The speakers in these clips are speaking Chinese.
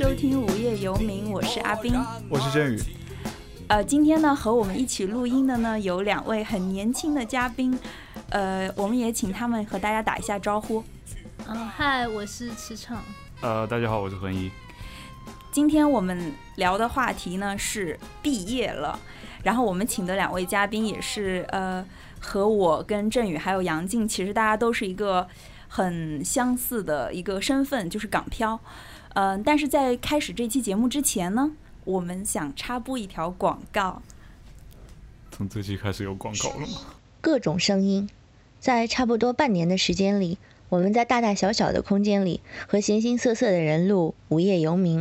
收听《无业游民》，我是阿斌，我是振宇。呃，今天呢，和我们一起录音的呢有两位很年轻的嘉宾，呃，我们也请他们和大家打一下招呼。嗯，嗨，我是池畅。呃，大家好，我是恒一。今天我们聊的话题呢是毕业了，然后我们请的两位嘉宾也是呃，和我跟振宇还有杨静，其实大家都是一个很相似的一个身份，就是港漂。嗯，但是在开始这期节目之前呢，我们想插播一条广告。从这期开始有广告了吗？各种声音，在差不多半年的时间里，我们在大大小小的空间里和形形色色的人录《无业游民》。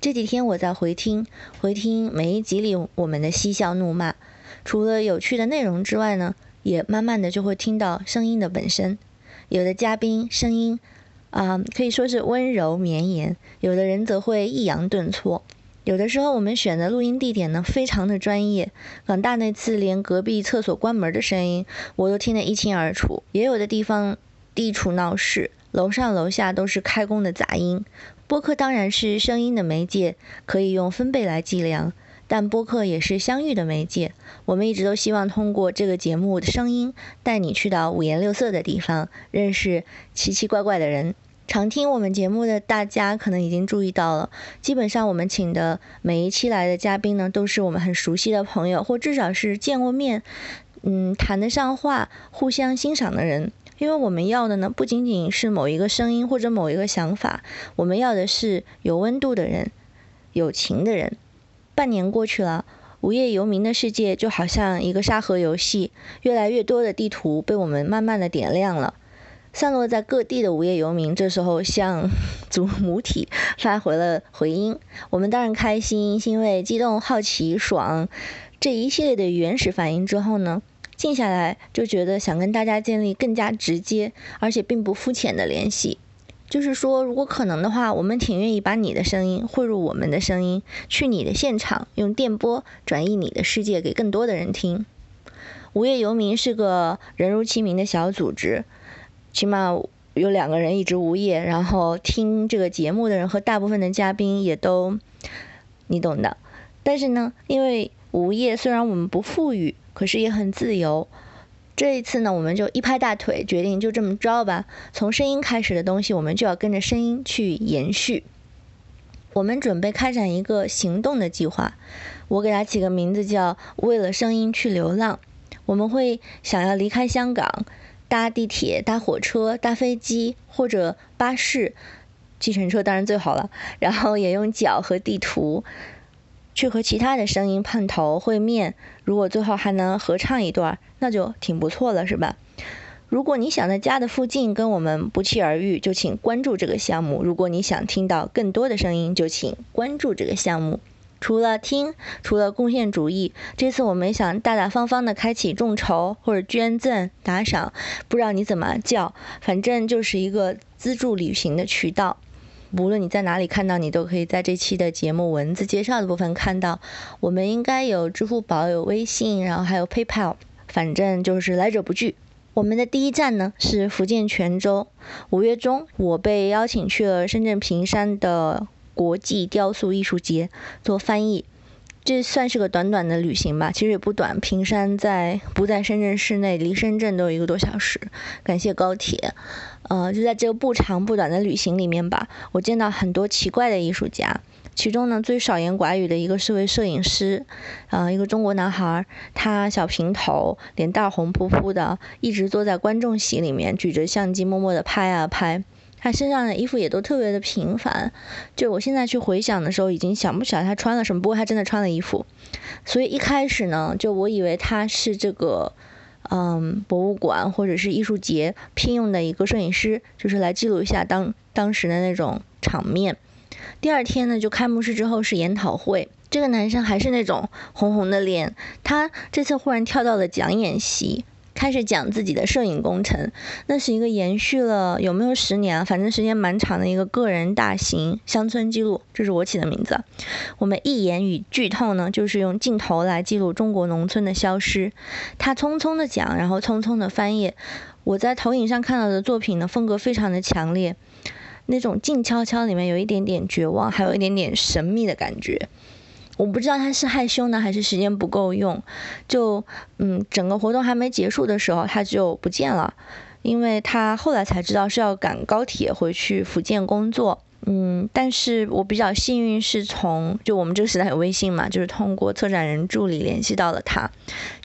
这几天我在回听，回听每一集里我们的嬉笑怒骂，除了有趣的内容之外呢，也慢慢的就会听到声音的本身。有的嘉宾声音。啊，可以说是温柔绵延，有的人则会抑扬顿挫。有的时候我们选的录音地点呢，非常的专业。港大那次连隔壁厕所关门的声音我都听得一清二楚。也有的地方地处闹市，楼上楼下都是开工的杂音。播客当然是声音的媒介，可以用分贝来计量，但播客也是相遇的媒介。我们一直都希望通过这个节目的声音，带你去到五颜六色的地方，认识奇奇怪怪的人。常听我们节目的大家可能已经注意到了，基本上我们请的每一期来的嘉宾呢，都是我们很熟悉的朋友，或至少是见过面，嗯，谈得上话，互相欣赏的人。因为我们要的呢，不仅仅是某一个声音或者某一个想法，我们要的是有温度的人，有情的人。半年过去了，无业游民的世界就好像一个沙盒游戏，越来越多的地图被我们慢慢的点亮了。散落在各地的无业游民，这时候向祖母体发回了回音。我们当然开心、欣慰、激动、好奇、爽，这一系列的原始反应之后呢，静下来就觉得想跟大家建立更加直接而且并不肤浅的联系。就是说，如果可能的话，我们挺愿意把你的声音汇入我们的声音，去你的现场，用电波转移你的世界给更多的人听。无业游民是个人如其名的小组织。起码有两个人一直无业，然后听这个节目的人和大部分的嘉宾也都，你懂的。但是呢，因为无业，虽然我们不富裕，可是也很自由。这一次呢，我们就一拍大腿，决定就这么着吧。从声音开始的东西，我们就要跟着声音去延续。我们准备开展一个行动的计划，我给它起个名字叫“为了声音去流浪”。我们会想要离开香港。搭地铁、搭火车、搭飞机或者巴士、计程车当然最好了。然后也用脚和地图去和其他的声音碰头会面。如果最后还能合唱一段，那就挺不错了，是吧？如果你想在家的附近跟我们不期而遇，就请关注这个项目。如果你想听到更多的声音，就请关注这个项目。除了听，除了贡献主义，这次我们想大大方方的开启众筹或者捐赠打赏，不知道你怎么叫，反正就是一个资助旅行的渠道。无论你在哪里看到，你都可以在这期的节目文字介绍的部分看到。我们应该有支付宝、有微信，然后还有 PayPal，反正就是来者不拒。我们的第一站呢是福建泉州，五月中我被邀请去了深圳坪山的。国际雕塑艺术节做翻译，这算是个短短的旅行吧，其实也不短。平山在不在深圳市内，离深圳都有一个多小时。感谢高铁，呃，就在这个不长不短的旅行里面吧，我见到很多奇怪的艺术家。其中呢，最少言寡语的一个是位摄影师，啊，一个中国男孩，他小平头，脸蛋红扑扑的，一直坐在观众席里面，举着相机默默的拍啊拍。他身上的衣服也都特别的平凡，就我现在去回想的时候，已经想不起来他穿了什么。不过他真的穿了衣服，所以一开始呢，就我以为他是这个，嗯，博物馆或者是艺术节聘用的一个摄影师，就是来记录一下当当时的那种场面。第二天呢，就开幕式之后是研讨会，这个男生还是那种红红的脸，他这次忽然跳到了讲演席。开始讲自己的摄影工程，那是一个延续了有没有十年啊？反正时间蛮长的一个个人大型乡村记录，这是我起的名字。我们一言与剧透呢，就是用镜头来记录中国农村的消失。他匆匆的讲，然后匆匆的翻页。我在投影上看到的作品呢，风格非常的强烈。那种静悄悄里面有一点点绝望，还有一点点神秘的感觉。我不知道他是害羞呢，还是时间不够用。就嗯，整个活动还没结束的时候，他就不见了，因为他后来才知道是要赶高铁回去福建工作。嗯，但是我比较幸运，是从就我们这个时代有微信嘛，就是通过策展人助理联系到了他，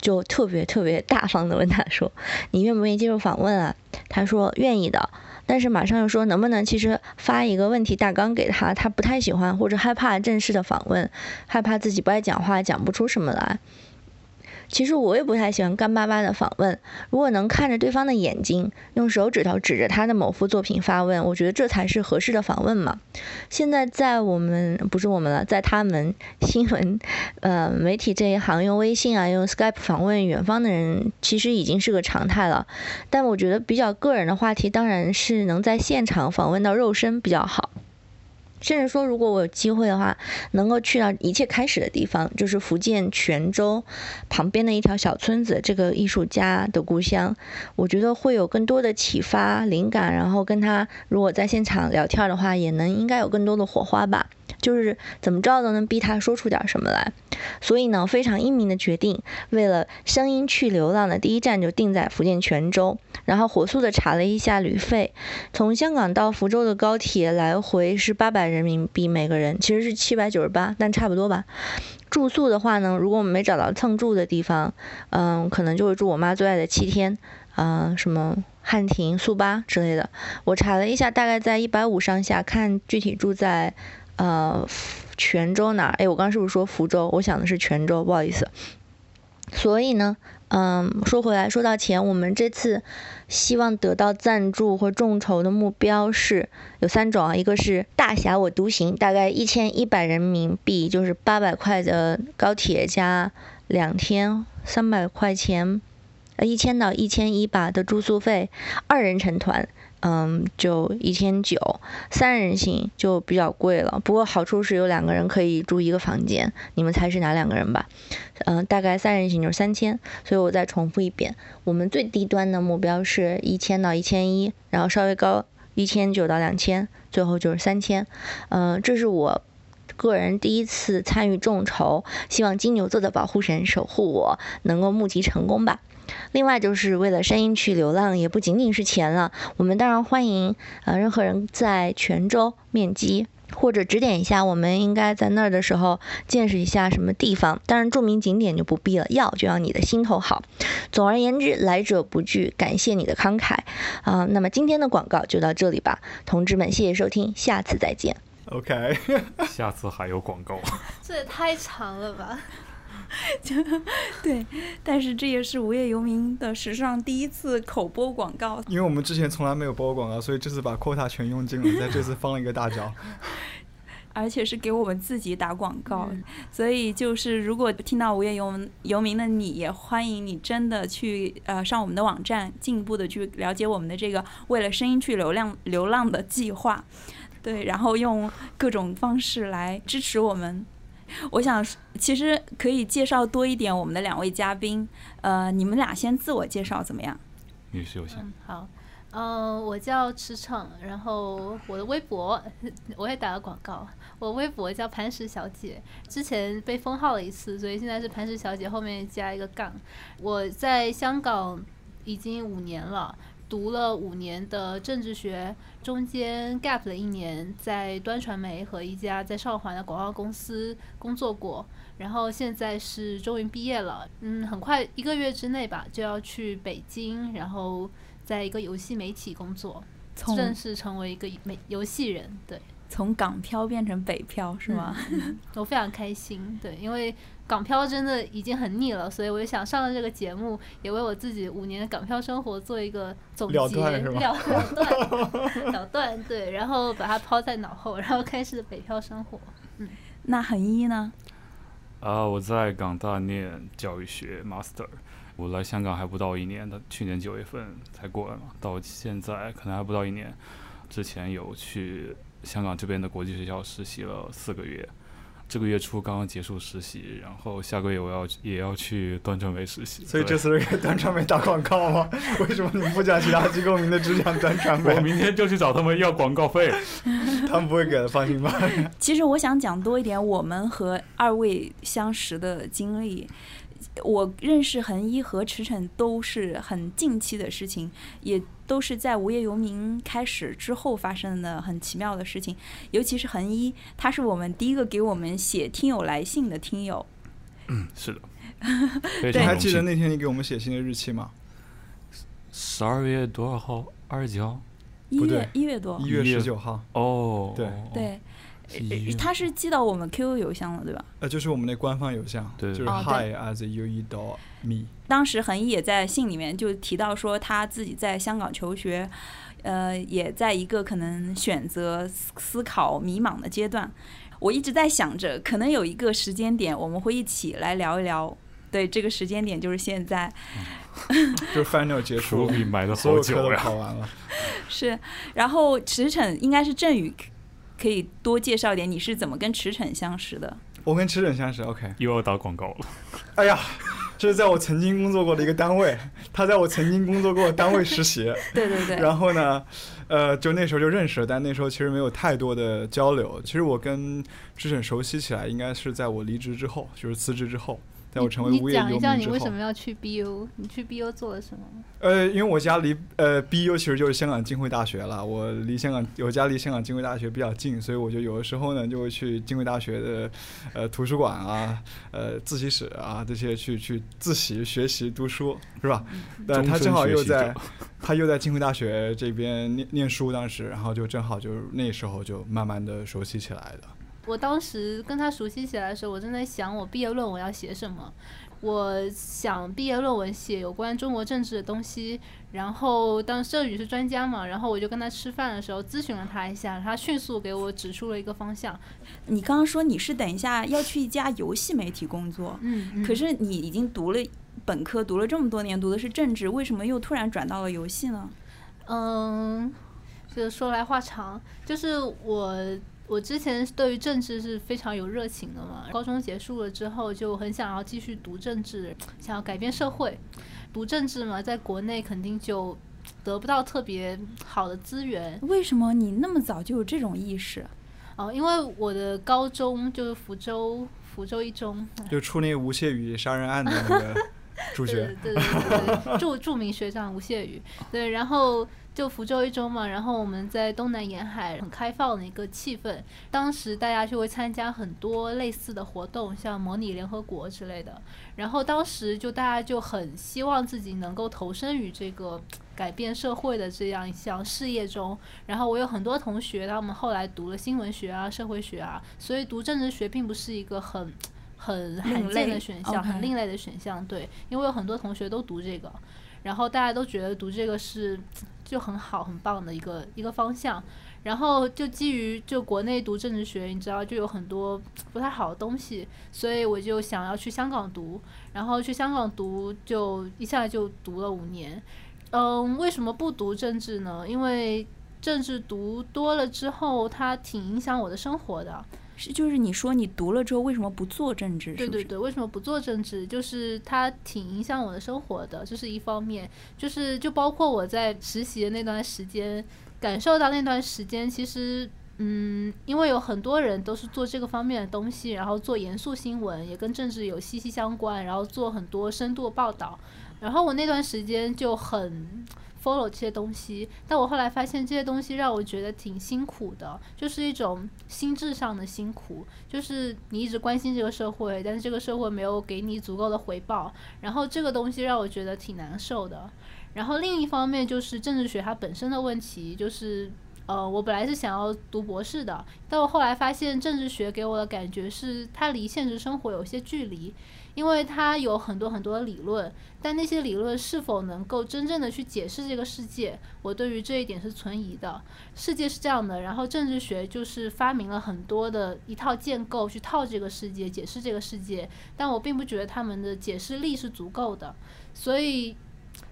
就特别特别大方的问他说：“你愿不愿意接受访问啊？”他说愿意的，但是马上又说能不能其实发一个问题大纲给他，他不太喜欢或者害怕正式的访问，害怕自己不爱讲话讲不出什么来。其实我也不太喜欢干巴巴的访问，如果能看着对方的眼睛，用手指头指着他的某幅作品发问，我觉得这才是合适的访问嘛。现在在我们不是我们了，在他们新闻呃媒体这一行，用微信啊，用 Skype 访问远方的人，其实已经是个常态了。但我觉得比较个人的话题，当然是能在现场访问到肉身比较好。甚至说，如果我有机会的话，能够去到一切开始的地方，就是福建泉州旁边的一条小村子，这个艺术家的故乡，我觉得会有更多的启发、灵感，然后跟他如果在现场聊天的话，也能应该有更多的火花吧。就是怎么着都能逼他说出点什么来，所以呢，非常英明的决定，为了声音去流浪的第一站就定在福建泉州，然后火速的查了一下旅费，从香港到福州的高铁来回是八百人民币每个人，其实是七百九十八，但差不多吧。住宿的话呢，如果我们没找到蹭住的地方，嗯，可能就会住我妈最爱的七天，嗯，什么汉庭、速八之类的。我查了一下，大概在一百五上下，看具体住在。呃，泉州哪儿？哎，我刚刚是不是说福州？我想的是泉州，不好意思。所以呢，嗯，说回来，说到钱，我们这次希望得到赞助或众筹的目标是有三种啊，一个是大侠我独行，大概一千一百人民币，就是八百块的高铁加两天三百块钱，呃，一千到一千一吧的住宿费，二人成团。嗯，就一千九，三人行就比较贵了。不过好处是有两个人可以住一个房间，你们猜是哪两个人吧？嗯，大概三人行就是三千。所以我再重复一遍，我们最低端的目标是一千到一千一，然后稍微高一千九到两千，最后就是三千。嗯，这是我个人第一次参与众筹，希望金牛座的保护神守护我，能够募集成功吧。另外就是为了声音去流浪，也不仅仅是钱了。我们当然欢迎呃任何人在泉州面基，或者指点一下我们应该在那儿的时候见识一下什么地方。当然著名景点就不必了，要就要你的心头好。总而言之，来者不拒，感谢你的慷慨啊。那么今天的广告就到这里吧，同志们，谢谢收听，下次再见。OK，下次还有广告？这也太长了吧。就对，但是这也是无业游民的史上第一次口播广告。因为我们之前从来没有播过广告，所以这次把 quota 全用尽了，在这次放了一个大招。而且是给我们自己打广告，所以就是如果听到无业游游民的你，也欢迎你真的去呃上我们的网站，进一步的去了解我们的这个为了声音去流量流浪的计划。对，然后用各种方式来支持我们。我想，其实可以介绍多一点我们的两位嘉宾。呃，你们俩先自我介绍怎么样？女士优先。好，嗯，我叫池骋，然后我的微博 我也打了广告，我微博叫磐石小姐，之前被封号了一次，所以现在是磐石小姐后面加一个杠。我在香港已经五年了。读了五年的政治学，中间 gap 了一年，在端传媒和一家在上环的广告公司工作过，然后现在是终于毕业了，嗯，很快一个月之内吧就要去北京，然后在一个游戏媒体工作，正式成为一个美游戏人，对。从 港漂变成北漂是吗？我非常开心，对，因为港漂真的已经很腻了，所以我就想上了这个节目，也为我自己五年的港漂生活做一个总结，了断了断了断，对，然后把它抛在脑后，然后开始北漂生活。嗯，那恒一呢？啊，我在港大念教育学 master，我来香港还不到一年，的去年九月份才过来嘛，到现在可能还不到一年，之前有去。香港这边的国际学校实习了四个月，这个月初刚刚结束实习，然后下个月我要也要去端传媒实习。所以这次是给端传媒打广告吗？为什么你们不讲其他机构名的，只讲端传媒我？明天就去找他们要广告费。他们不会给的，放心吧。其实我想讲多一点我们和二位相识的经历。我认识恒一和驰骋都是很近期的事情，也都是在无业游民开始之后发生的很奇妙的事情。尤其是恒一，他是我们第一个给我们写听友来信的听友。嗯，是的，对你。还记得那天你给我们写信的日期吗？十二月多少号？二十几号？一月一月多一，月一月十九号，哦，对对，他是寄到我们 QQ 邮箱了，对吧？呃，就是我们那官方邮箱，对就是哦 hi as u e dot me。当时恒毅也在信里面就提到说他自己在香港求学，呃，也在一个可能选择思思考迷茫的阶段。我一直在想着，可能有一个时间点，我们会一起来聊一聊。对，这个时间点就是现在。就是 final 结束伏笔埋了所有课都好久呀。考完了。是，然后驰骋应该是振宇，可以多介绍一点，你是怎么跟驰骋相识的？我跟驰骋相识，OK。又要打广告了，哎呀，这是在我曾经工作过的一个单位，他在我曾经工作过的单位实习，对对对，然后呢，呃，就那时候就认识了，但那时候其实没有太多的交流。其实我跟驰骋熟悉起来，应该是在我离职之后，就是辞职之后，在我成为你无业游讲一下你。为什么要去 BU？你去 BU 做了什么？呃，因为我家离呃 BU 其实就是香港浸会大学了，我离香港我家离香港浸会大学比较近，所以我就有的时候呢就会去浸会大学的呃图书馆啊、呃自习室啊这些去去自习学习读书，是吧？但他正好又在他又在浸会大学这边念念书，当时然后就正好就是那时候就慢慢的熟悉起来的。我当时跟他熟悉起来的时候，我正在想我毕业论文要写什么。我想毕业论文写有关中国政治的东西，然后当郑宇是专家嘛，然后我就跟他吃饭的时候咨询了他一下，他迅速给我指出了一个方向。你刚刚说你是等一下要去一家游戏媒体工作，嗯，可是你已经读了本科，读了这么多年，读的是政治，为什么又突然转到了游戏呢？嗯，这说来话长，就是我我之前对于政治是非常有热情的嘛。高中结束了之后，就很想要继续读政治，想要改变社会。读政治嘛，在国内肯定就得不到特别好的资源为什么你那么早就有这种意识？哦，因为我的高中就是福州福州一中，就出那个吴谢宇杀人案的那个 主角，对对对对对，著著名学长吴谢宇，对，然后就福州一中嘛，然后我们在东南沿海很开放的一个气氛，当时大家就会参加很多类似的活动，像模拟联合国之类的，然后当时就大家就很希望自己能够投身于这个改变社会的这样一项事业中，然后我有很多同学，他们后来读了新闻学啊、社会学啊，所以读政治学并不是一个很很罕另见的选项，很另类的选项。对，因为有很多同学都读这个，然后大家都觉得读这个是就很好、很棒的一个一个方向。然后就基于就国内读政治学，你知道就有很多不太好的东西，所以我就想要去香港读，然后去香港读就一下就读了五年。嗯，为什么不读政治呢？因为政治读多了之后，它挺影响我的生活的。是就是你说你读了之后为什么不做政治？对对对，为什么不做政治？就是它挺影响我的生活的，这是一方面。就是就包括我在实习的那段时间，感受到那段时间其实。嗯，因为有很多人都是做这个方面的东西，然后做严肃新闻，也跟政治有息息相关，然后做很多深度报道。然后我那段时间就很 follow 这些东西，但我后来发现这些东西让我觉得挺辛苦的，就是一种心智上的辛苦，就是你一直关心这个社会，但是这个社会没有给你足够的回报，然后这个东西让我觉得挺难受的。然后另一方面就是政治学它本身的问题，就是呃，我本来是想要读博士的，但我后来发现政治学给我的感觉是它离现实生活有些距离，因为它有很多很多的理论，但那些理论是否能够真正的去解释这个世界，我对于这一点是存疑的。世界是这样的，然后政治学就是发明了很多的一套建构去套这个世界，解释这个世界，但我并不觉得他们的解释力是足够的，所以。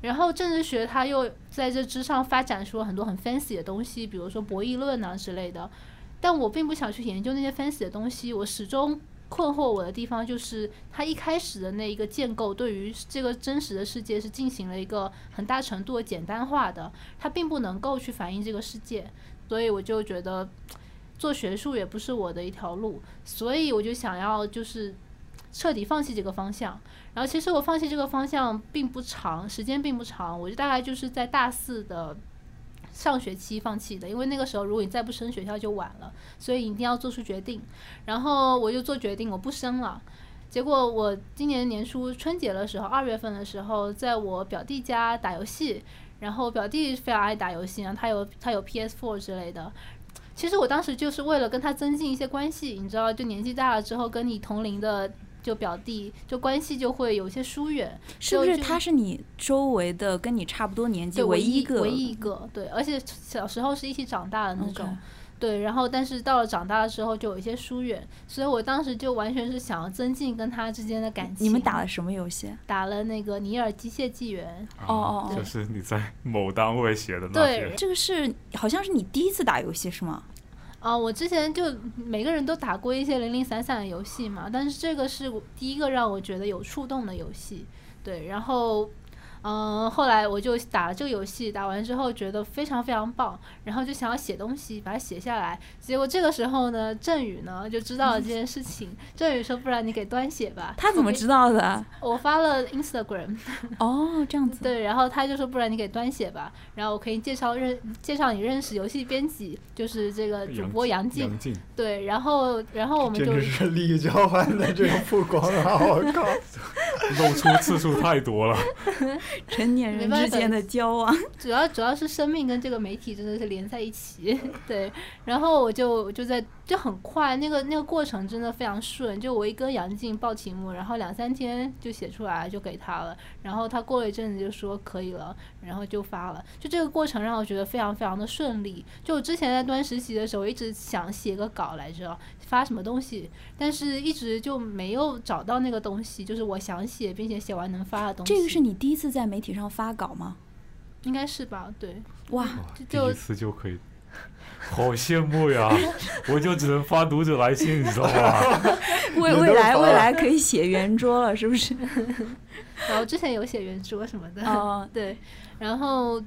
然后政治学它又在这之上发展出了很多很 fancy 的东西，比如说博弈论啊之类的。但我并不想去研究那些 fancy 的东西，我始终困惑我的地方就是，它一开始的那一个建构对于这个真实的世界是进行了一个很大程度的简单化的，它并不能够去反映这个世界，所以我就觉得做学术也不是我的一条路，所以我就想要就是彻底放弃这个方向。然后其实我放弃这个方向并不长，时间并不长，我就大概就是在大四的上学期放弃的，因为那个时候如果你再不升学校就晚了，所以一定要做出决定。然后我就做决定，我不升了。结果我今年年初春节的时候，二月份的时候，在我表弟家打游戏，然后表弟非常爱打游戏然后，他有他有 PS4 之类的。其实我当时就是为了跟他增进一些关系，你知道，就年纪大了之后，跟你同龄的就表弟，就关系就会有些疏远。是不是他是你周围的跟你差不多年纪对，唯一一个？唯一一个，对，而且小时候是一起长大的那种。对，然后但是到了长大的时候就有一些疏远，所以我当时就完全是想要增进跟他之间的感情。你们打了什么游戏？打了那个尼尔机械纪元，哦哦就是你在某单位写的那对，这个是好像是你第一次打游戏是吗？啊，我之前就每个人都打过一些零零散散的游戏嘛，但是这个是第一个让我觉得有触动的游戏，对，然后，嗯、后来我就打了这个游戏，打完之后觉得非常非常棒，然后就想要写东西，把它写下来。结果这个时候呢，振宇呢就知道了这件事情，振宇说：“不然你给端写吧。”他怎么知道的？我发了 Instagram，哦，这样子。对，然后他就说，不然你给端写吧，然后我可以介绍认介绍你认识游戏编辑，就是这个主播杨静，杨静，对，然后然后我们就是 利益交换的这个曝光啊！我靠，露出次数太多了。成年人之间的交往，主要主要是生命跟这个媒体真的是连在一起，对，然后我就就在就很快，那个那个过程真的非常顺，就我一跟杨静报题目，然后两三天就写出来就给他了，然后他过了一阵子就说可以了，然后就发了，就这个过程让我觉得非常非常的顺利。就我之前在端实习的时候，我一直想写个稿来着，发什么东西，但是一直就没有找到那个东西，就是我想写并且写完能发的东西。这个是你第一次在媒体上发稿吗？应该是吧？对，哇，哇就就第一次就可以，好羡慕呀！我就只能发读者来信，你知道吗？未未来未来可以写圆桌了，是不是？然后之前有写圆桌什么的，哦，对，然后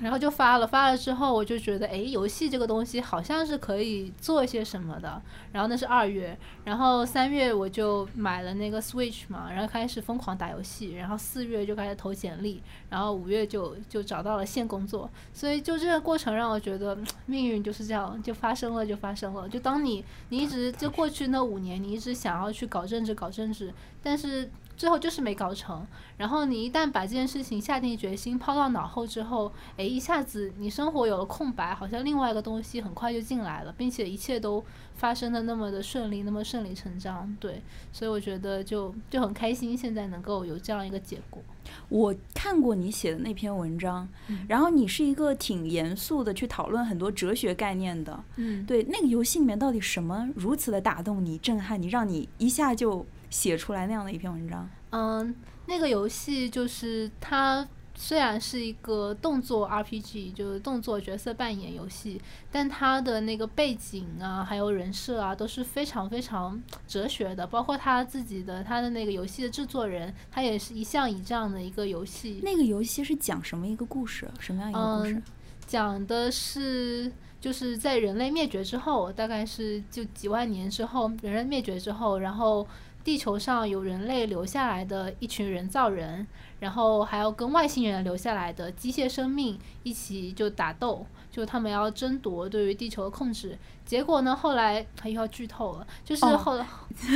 然后就发了，发了之后我就觉得，哎，游戏这个东西好像是可以做一些什么的。然后那是二月，然后三月我就买了那个 Switch 嘛，然后开始疯狂打游戏，然后四月就开始投简历，然后五月就就找到了现工作。所以就这个过程让我觉得命运就是这样，就发生了就发生了。就当你你一直就过去那五年，你一直想要去搞政治搞政治，但是最后就是没搞成。然后你一旦把这件事情下定决心抛到脑后之后，诶，一下子你生活有了空白，好像另外一个东西很快就进来了，并且一切都发生的那么的顺利，那么顺理成章。对，所以我觉得就就很开心，现在能够有这样一个结果。我看过你写的那篇文章，嗯然后你是一个挺严肃的去讨论很多哲学概念的。嗯，对，那个游戏里面到底什么如此的打动你、震撼你，让你一下就写出来那样的一篇文章？嗯，那个游戏就是它虽然是一个动作 RPG，就是动作角色扮演游戏，但它的那个背景啊，还有人设啊，都是非常非常哲学的。包括他自己的他的那个游戏的制作人，他也是一向以这样的一个游戏那个游戏是讲什么一个故事？什么样一个故事？嗯讲的是，就是在人类灭绝之后，大概是就几万年之后，人类灭绝之后，然后地球上有人类留下来的一群人造人，然后还要跟外星人留下来的机械生命一起就打斗，就他们要争夺对于地球的控制。结果呢，后来他又要剧透了，就是哦后来、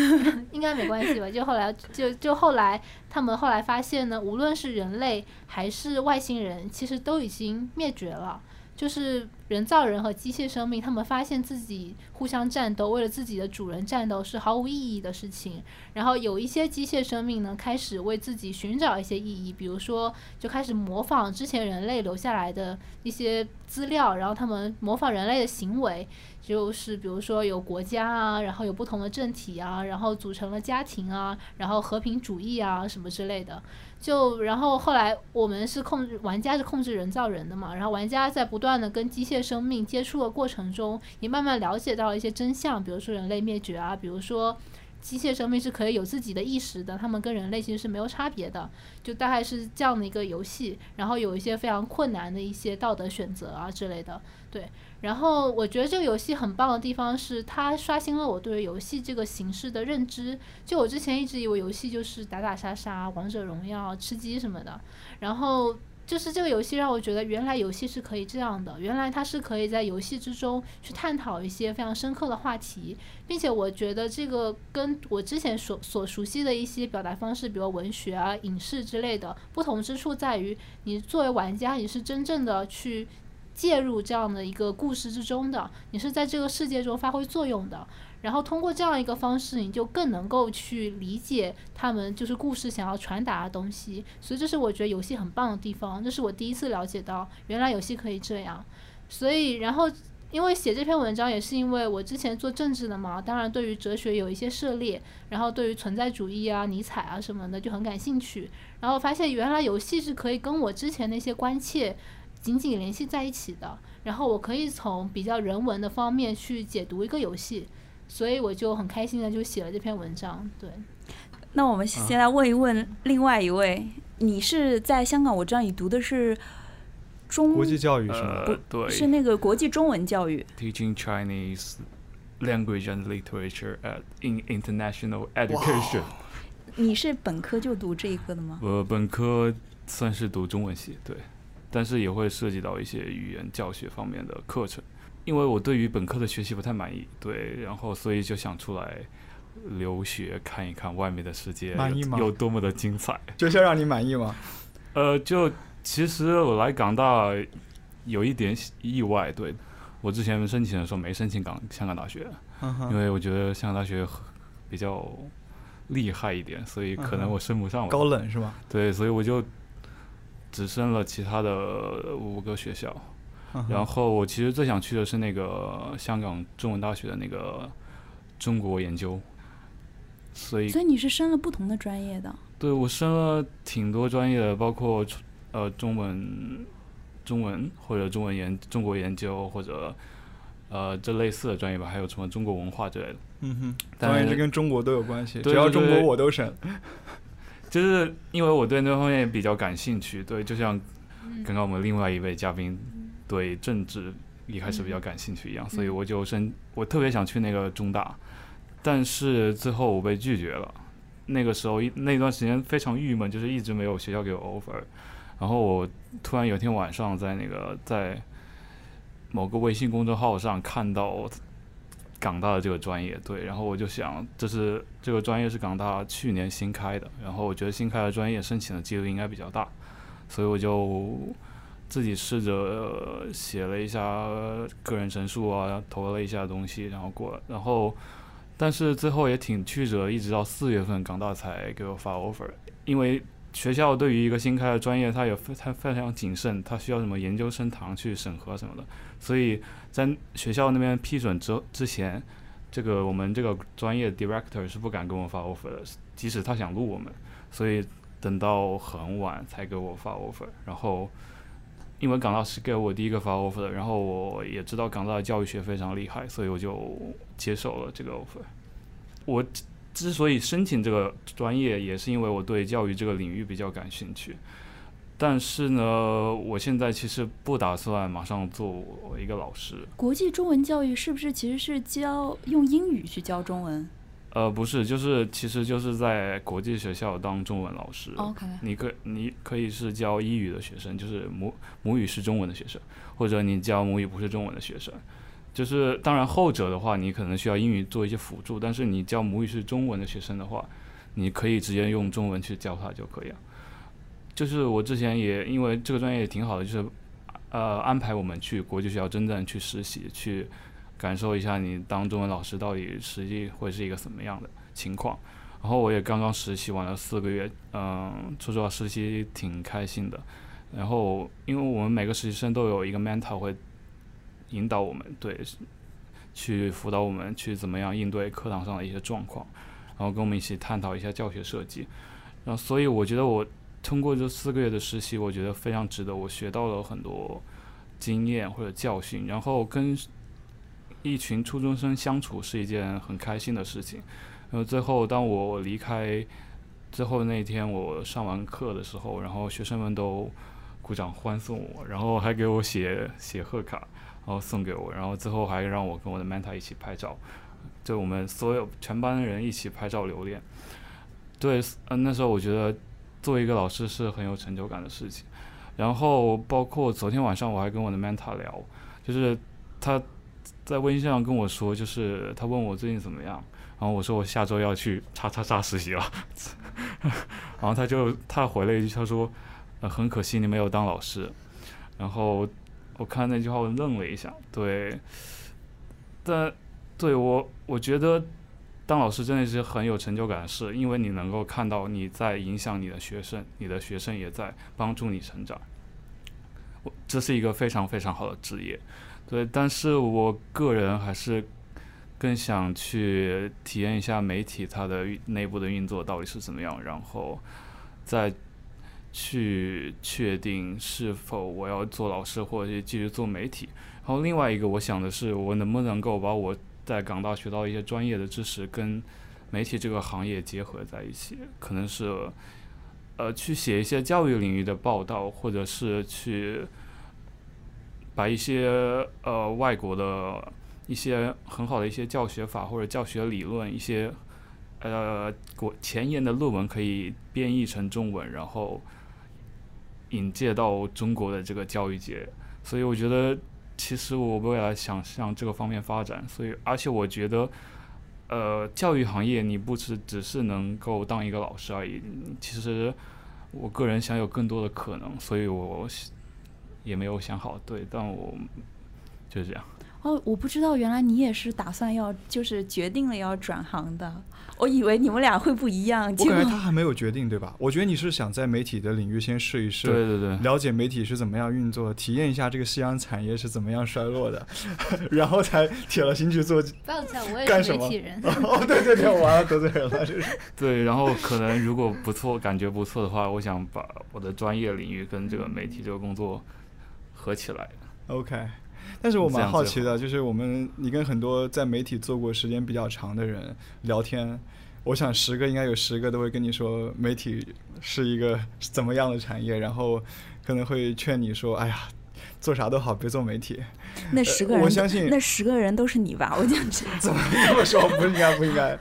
应该没关系吧？就后来就就后来他们后来发现呢，无论是人类还是外星人，其实都已经灭绝了。就是人造人和机械生命，他们发现自己互相战斗，为了自己的主人战斗是毫无意义的事情。然后有一些机械生命呢，开始为自己寻找一些意义，比如说就开始模仿之前人类留下来的一些资料，然后他们模仿人类的行为，就是比如说有国家啊，然后有不同的政体啊，然后组成了家庭啊，然后和平主义啊什么之类的。就然后后来我们是控制玩家是控制人造人的嘛，然后玩家在不断的跟机械生命接触的过程中，也慢慢了解到了一些真相，比如说人类灭绝啊，比如说机械生命是可以有自己的意识的，他们跟人类其实是没有差别的，就大概是这样的一个游戏。然后有一些非常困难的一些道德选择啊之类的，对。然后我觉得这个游戏很棒的地方是，它刷新了我对游戏这个形式的认知。就我之前一直以为游戏就是打打杀杀、王者荣耀、吃鸡什么的，然后。就是这个游戏让我觉得，原来游戏是可以这样的，原来它是可以在游戏之中去探讨一些非常深刻的话题，并且我觉得这个跟我之前所所熟悉的一些表达方式，比如文学啊、影视之类的不同之处在于，你作为玩家，你是真正的去介入这样的一个故事之中的，你是在这个世界中发挥作用的。然后通过这样一个方式，你就更能够去理解他们就是故事想要传达的东西。所以这是我觉得游戏很棒的地方，这是我第一次了解到原来游戏可以这样。所以，然后因为写这篇文章也是因为我之前做政治的嘛，当然对于哲学有一些涉猎，然后对于存在主义啊、尼采啊什么的就很感兴趣。然后发现原来游戏是可以跟我之前那些关切紧紧联系在一起的。然后我可以从比较人文的方面去解读一个游戏。所以我就很开心的就写了这篇文章。对，那我们先来问一问另外一位，你是在香港？我知道你读的是中国际教育是吗？呃，对，是那个国际中文教育。Teaching Chinese language and literature at in international education。你是本科就读这一科的吗？我本科算是读中文系，对，但是也会涉及到一些语言教学方面的课程。因为我对于本科的学习不太满意，对，然后所以就想出来留学看一看外面的世界满意吗有有多么的精彩。这校让你满意吗？呃，就其实我来港大有一点意外，对我之前申请的时候没申请港香港大学，因为我觉得香港大学比较厉害一点，所以可能我升不上了。高冷是吧？对，所以我就只升了其他的五个学校。嗯然后我其实最想去的是那个香港中文大学的那个中国研究，所以所以你是升了不同的专业的。对我升了挺多专业的，包括呃中文、中文或者中文研中国研究或者呃这类似的专业吧，还有什么中国文化之类的。嗯哼，当然是跟中国都有关系，只要中国我都审。就是因为我对那方面比较感兴趣，对，就像嗯刚刚我们另外一位嘉宾对政治一开始比较感兴趣一样，所以我就申，我特别想去那个中大，但是最后我被拒绝了。那个时候那段时间非常郁闷，就是一直没有学校给我 offer。然后我突然有一天晚上在那个在某个微信公众号上看到港大的这个专业，对，然后我就想，这是这个专业是港大去年新开的，然后我觉得新开的专业申请的几率应该比较大，所以我就自己试着写了一下个人陈述啊，投了一下东西，然后过了，然后但是最后也挺曲折，一直到四月份港大才给我发 offer，因为学校对于一个新开的专业，它有非它非常谨慎，它需要什么研究生堂去审核什么的，所以在学校那边批准之之前，这个我们这个专业 director 是不敢跟我们发 offer 的，即使他想录我们，所以等到很晚才给我发 offer，然后。因为港大是给我第一个发 offer 的，然后我也知道港大的教育学非常厉害，所以我就接受了这个 offer。我之之所以申请这个专业，也是因为我对教育这个领域比较感兴趣。但是呢，我现在其实不打算马上做我一个老师。国际中文教育是不是其实是教用英语去教中文呃，不是，就是其实就是在国际学校当中文老师。？OK，你可你可以是教英语的学生，就是母母语是中文的学生，或者你教母语不是中文的学生。就是当然后者的话，你可能需要英语做一些辅助，但是你教母语是中文的学生的话，你可以直接用中文去教他就可以了。就是我之前也因为这个专业也挺好的，就是呃安排我们去国际学校真正去实习，去感受一下你当中文老师到底实际会是一个什么样的情况。然后我也刚刚实习完了四个月，嗯，说实话实习挺开心的。然后因为我们每个实习生都有一个 mentor 会引导我们，对，去辅导我们去怎么样应对课堂上的一些状况，然后跟我们一起探讨一下教学设计。然后所以我觉得我通过这四个月的实习，我觉得非常值得，我学到了很多经验或者教训，然后跟一群初中生相处是一件很开心的事情。然后最后当我离开最后那一天，我上完课的时候，然后学生们都鼓掌欢送我，然后还给我写写贺卡，然后送给我，然后最后还让我跟我的 mentor 一起拍照，就我们所有全班的人一起拍照留念。对，嗯，那时候我觉得作为一个老师是很有成就感的事情。然后包括昨天晚上我还跟我的 mentor 聊，就是他在微信上跟我说，就是他问我最近怎么样，然后我说我下周要去叉叉叉实习了，然后他就他回了一句，他说，呃，很可惜你没有当老师。然后我看那句话我愣了一下，对，但对我我觉得。当老师真的是很有成就感的事，因为你能够看到你在影响你的学生，你的学生也在帮助你成长。我这是一个非常非常好的职业，对。但是我个人还是更想去体验一下媒体它的内部的运作到底是怎么样，然后再去确定是否我要做老师或者继续做媒体。然后另外一个我想的是，我能不能够把我在港大学到一些专业的知识，跟媒体这个行业结合在一起，可能是呃去写一些教育领域的报道，或者是去把一些呃外国的一些很好的一些教学法或者教学理论，一些呃国前沿的论文可以编译成中文，然后引介到中国的这个教育界，所以我觉得。其实我未来想向这个方面发展，所以而且我觉得，呃，教育行业你不只只是能够当一个老师而已，其实我个人想有更多的可能，所以我也没有想好，对，但我就是这样。哦，我不知道，原来你也是打算要，就是决定了要转行的。我以为你们俩会不一样。我感觉他还没有决定，对吧？我觉得你是想在媒体的领域先试一试，对对对，了解媒体是怎么样运作，体验一下这个夕阳产业是怎么样衰落的，然后才铁了心去做。不要讲，我也是媒体 人。哦，对对对，完了得罪人了，这是。对，然后可能如果不错，感觉不错的话，我想把我的专业领域跟这个媒体这个工作合起来。OK。但是我蛮好奇的，就是我们你跟很多在媒体做过时间比较长的人聊天，我想十个应该有十个都会跟你说媒体是一个怎么样的产业，然后可能会劝你说，哎呀。做啥都好，别做媒体。那十个人，我相信那十个人都是你吧？我讲怎么这么说？不应该，不应该，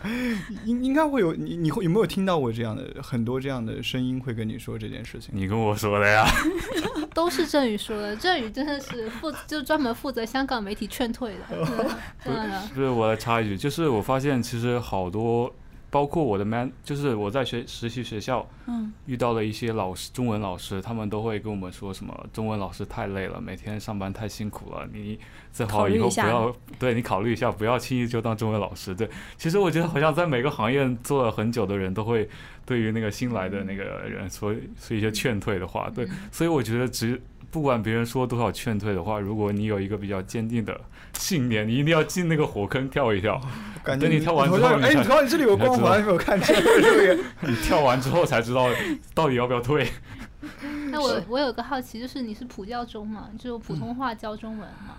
应应该会有你，你会有没有听到过这样的很多这样的声音会跟你说这件事情？你跟我说的呀？都是振宇说的。振宇真的是负，就专门负责香港媒体劝退的。真的。不是，我来插一句，就是我发现其实好多。包括我的 man，就是我在学实习学校，嗯，遇到了一些老师，中文老师，他们都会跟我们说什么，中文老师太累了，每天上班太辛苦了，你最好以后不要，对你考虑一下，不要轻易就当中文老师。对，其实我觉得好像在每个行业做了很久的人都会对于那个新来的那个人说说一些劝退的话，对，所以我觉得只不管别人说多少劝退的话，如果你有一个比较坚定的。信念，你一定要进那个火坑跳一跳。感觉你跳完之后，哎，你看你这里有光环，没有看见？你跳完之后才知道到底要不要退。那我我有个好奇，就是你是普教中嘛，就普通话教中文嘛？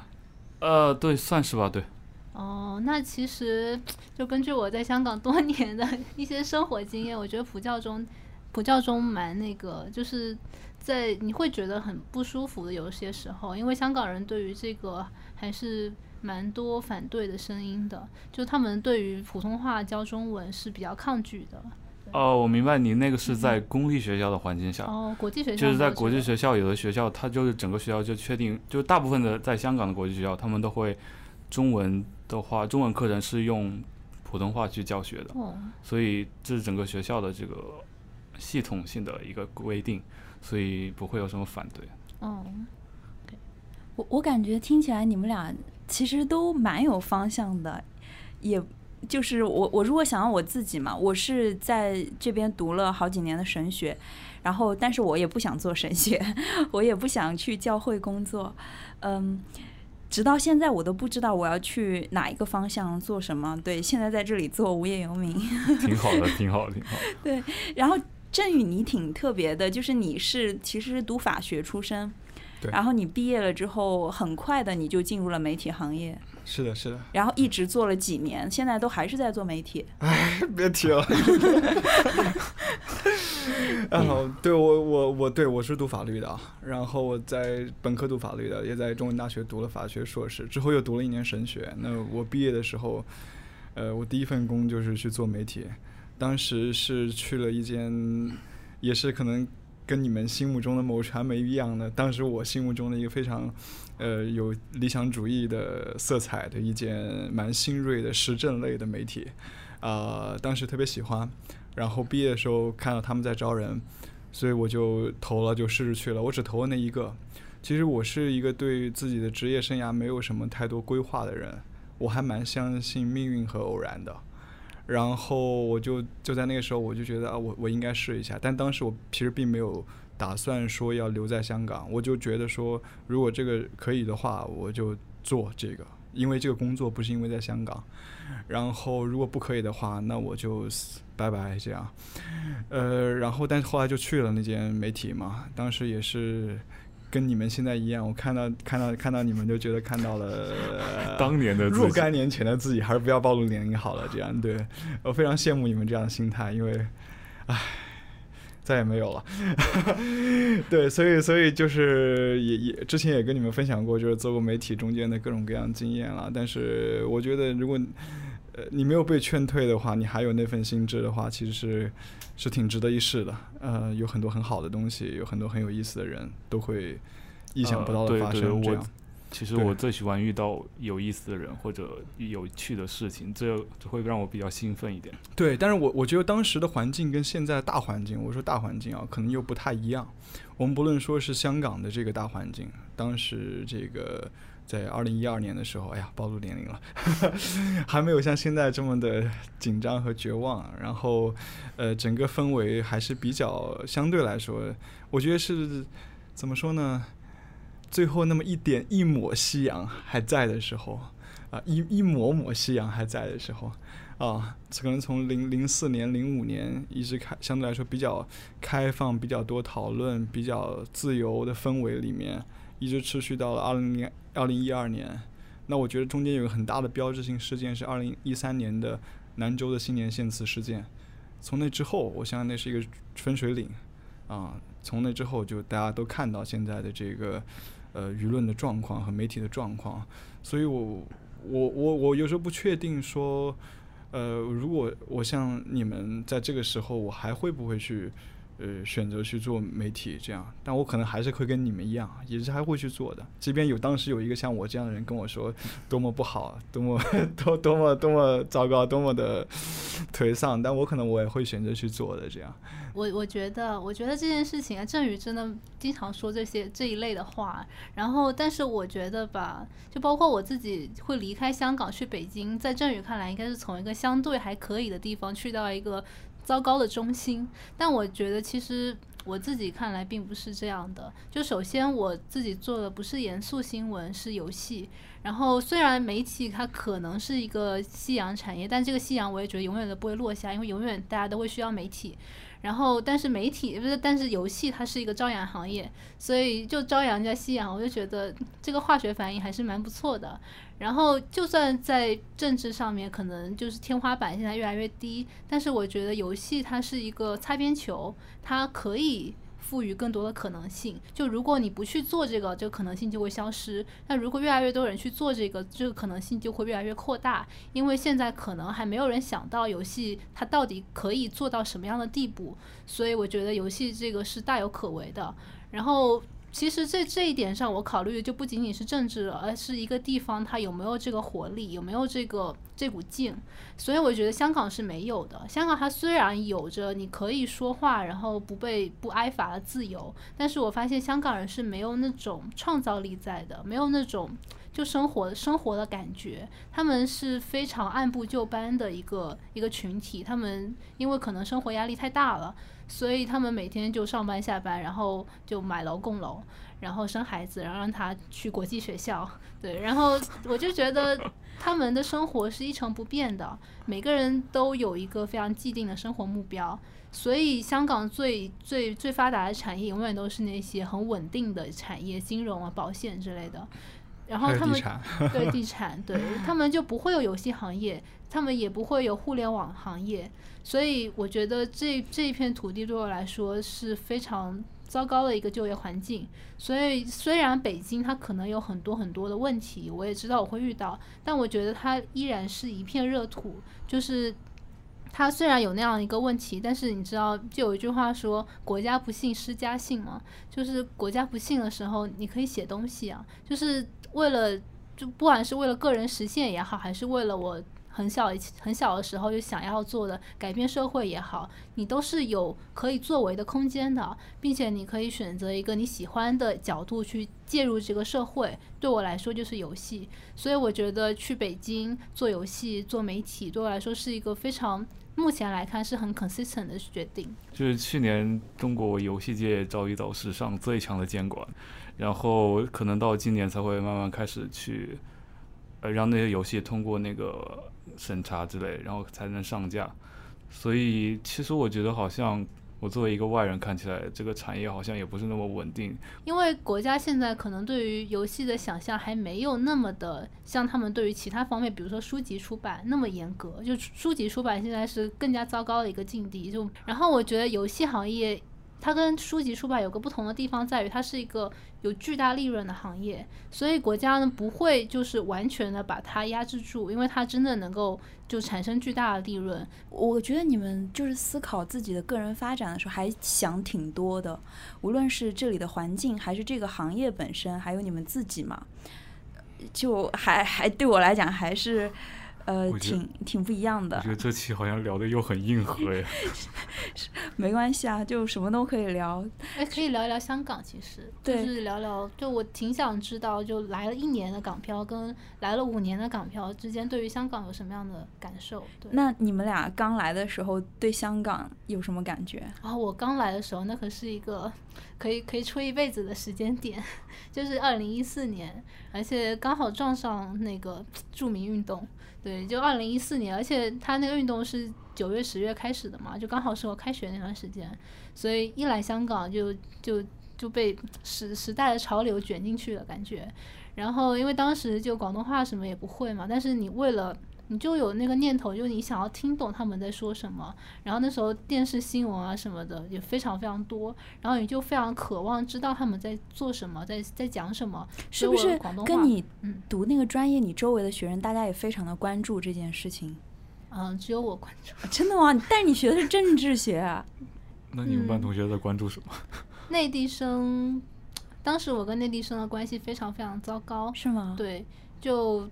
呃，对，算是吧，对。哦，那其实就根据我在香港多年的一些生活经验，我觉得普教中普教中蛮那个，就是在你会觉得很不舒服的，有些时候，因为香港人对于这个。还是蛮多反对的声音的，就他们对于普通话教中文是比较抗拒的。哦，我明白，你那个是在公立学校的环境下。哦，国际学校。就是在国际学校，有的学校它就是整个学校就确定，就大部分的在香港的国际学校，他们都会中文的话，中文课程是用普通话去教学的。哦。所以这是整个学校的这个系统性的一个规定，所以不会有什么反对。哦。我我感觉听起来你们俩其实都蛮有方向的，也就是我我如果想要我自己嘛，我是在这边读了好几年的神学，然后但是我也不想做神学，我也不想去教会工作，嗯，直到现在我都不知道我要去哪一个方向做什么。对，现在在这里做无业游民，挺好的，挺好，挺好。对，然后振宇你挺特别的，就是你是其实是读法学出身。对然后你毕业了之后，很快的你就进入了媒体行业，是的，是的，然后一直做了几年，现在都还是在做媒体。哎 别提了。然 后，对我我我对我是读法律的啊，然后我在本科读法律的，也在中文大学读了法学硕士，之后又读了一年神学。那我毕业的时候，呃，我第一份工就是去做媒体，当时是去了一间，也是可能跟你们心目中的某传媒一样的，当时我心目中的一个非常，呃，有理想主义的色彩的一间蛮新锐的时政类的媒体，啊、当时特别喜欢，然后毕业的时候看到他们在招人，所以我就投了，就试试去了。我只投了那一个。其实我是一个对自己的职业生涯没有什么太多规划的人，我还蛮相信命运和偶然的。然后我就就在那个时候，我就觉得啊，我我应该试一下。但当时我其实并没有打算说要留在香港，我就觉得说，如果这个可以的话，我就做这个，因为这个工作不是因为在香港。然后如果不可以的话，那我就拜拜这样。呃，然后但是后来就去了那间媒体嘛，当时也是跟你们现在一样，我看到看到看到你们就觉得看到了 当年的自己若干年前的自己，还是不要暴露年龄好了。这样对我非常羡慕你们这样的心态，因为，唉。再也没有了，对，所以所以就是也也之前也跟你们分享过，就是做过媒体中间的各种各样的经验了。但是我觉得，如果呃你没有被劝退的话，你还有那份心智的话，其实是是挺值得一试的。呃，有很多很好的东西，有很多很有意思的人，都会意想不到的发呃对对我生这样。其实我最喜欢遇到有意思的人或者有趣的事情，这这会让我比较兴奋一点。对，但是我我觉得当时的环境跟现在大环境，我说大环境啊，可能又不太一样。我们不论说是香港的这个大环境，当时这个在二零一二年的时候，哎呀，暴露年龄了，还没有像现在这么的紧张和绝望。然后，呃，整个氛围还是比较相对来说，我觉得是怎么说呢？最后那么一点一抹夕阳还在的时候，啊，一一抹抹夕阳还在的时候，啊，可能从零零四年、零五年一直开，相对来说比较开放、比较多讨论、比较自由的氛围里面，一直持续到了二零年、二零一二年。那我觉得中间有个很大的标志性事件是二零一三年的兰州的新年献词事件。从那之后，我相信那是一个分水岭，啊，从那之后就大家都看到现在的这个呃舆论的状况和媒体的状况，所以我我我我有时候不确定说，呃，如果我像你们在这个时候，我还会不会去呃选择去做媒体这样？但我可能还是会跟你们一样，也是还会去做的。即便有当时有一个像我这样的人跟我说多么不好，多么 多多么多么糟糕，多么的颓丧，但我可能我也会选择去做的这样。我我觉得，我觉得这件事情啊，振宇真的经常说这些这一类的话。然后，但是我觉得吧，就包括我自己会离开香港去北京，在振宇看来，应该是从一个相对还可以的地方去到一个糟糕的中心。但我觉得其实我自己看来并不是这样的。就首先我自己做的不是严肃新闻，是游戏。然后虽然媒体它可能是一个夕阳产业，但这个夕阳我也觉得永远都不会落下，因为永远大家都会需要媒体。然后，但是媒体不是，但是游戏它是一个朝阳行业，所以就朝阳加夕阳，我就觉得这个化学反应还是蛮不错的。然后，就算在政治上面可能就是天花板现在越来越低，但是我觉得游戏它是一个擦边球，它可以。赋予更多的可能性。就如果你不去做这个，这个可能性就会消失。那如果越来越多人去做这个，这个可能性就会越来越扩大。因为现在可能还没有人想到游戏它到底可以做到什么样的地步，所以我觉得游戏这个是大有可为的。然后。其实在这一点上，我考虑的就不仅仅是政治了，而是一个地方它有没有这个活力，有没有这个这股劲。所以我觉得香港是没有的。香港它虽然有着你可以说话，然后不被不挨罚的自由，但是我发现香港人是没有那种创造力在的，没有那种就生活生活的感觉。他们是非常按部就班的一个一个群体，他们因为可能生活压力太大了，所以他们每天就上班下班，然后就买楼供楼，然后生孩子，然后让他去国际学校，对，然后我就觉得他们的生活是一成不变的，每个人都有一个非常既定的生活目标。所以，香港最最最发达的产业永远都是那些很稳定的产业，金融啊、保险之类的。然后他们 对地产，对他们就不会有游戏行业，他们也不会有互联网行业。所以，我觉得这这一片土地对我来说是非常糟糕的一个就业环境。所以，虽然北京它可能有很多很多的问题，我也知道我会遇到，但我觉得它依然是一片热土，就是。他虽然有那样一个问题，但是你知道，就有一句话说“国家不幸，施家幸”吗，就是国家不幸的时候，你可以写东西啊，就是为了，就不管是为了个人实现也好，还是为了我。很小很小的时候就想要做的改变社会也好，你都是有可以作为的空间的，并且你可以选择一个你喜欢的角度去介入这个社会。对我来说就是游戏，所以我觉得去北京做游戏、做媒体，对我来说是一个非常目前来看是很 consistent 的决定。就是去年中国游戏界遭遇到史上最强的监管，然后可能到今年才会慢慢开始去，呃，让那些游戏通过那个。审查之类，然后才能上架。所以，其实我觉得，好像我作为一个外人看起来，这个产业好像也不是那么稳定。因为国家现在可能对于游戏的想象还没有那么的像他们对于其他方面，比如说书籍出版那么严格。就书籍出版现在是更加糟糕的一个境地。就然后，我觉得游戏行业。它跟书籍出版有个不同的地方，在于它是一个有巨大利润的行业，所以国家呢不会就是完全的把它压制住，因为它真的能够就产生巨大的利润。我觉得你们就是思考自己的个人发展的时候，还想挺多的，无论是这里的环境，还是这个行业本身，还有你们自己嘛，就还还对我来讲还是。呃，挺挺不一样的。我觉得这期好像聊的又很硬核呀。没关系啊，就什么都可以聊。哎，可以聊一聊香港，其实就是聊聊。就我挺想知道，就来了一年的港漂跟来了五年的港漂之间，对于香港有什么样的感受？对。那你们俩刚来的时候，对香港有什么感觉？啊，我刚来的时候，那可是一个可以可以吹一辈子的时间点，就是二零一四年，而且刚好撞上那个著名运动。对，就二零一四年，而且他那个运动是九月、十月开始的嘛，就刚好是我开学那段时间，所以一来香港就就就被时时代的潮流卷进去了感觉。然后因为当时就广东话什么也不会嘛，但是你为了你就有那个念头，就是你想要听懂他们在说什么。然后那时候电视新闻啊什么的也非常非常多，然后你就非常渴望知道他们在做什么，在在讲什么。是不是跟你读那个专业，你周围的学生大家也非常的关注这件事情？嗯，只有我关注。真的吗？但是你学的是政治学啊。那你们班同学在关注什么？内地生，当时我跟内地生的关系非常非常糟糕。是吗？对，就。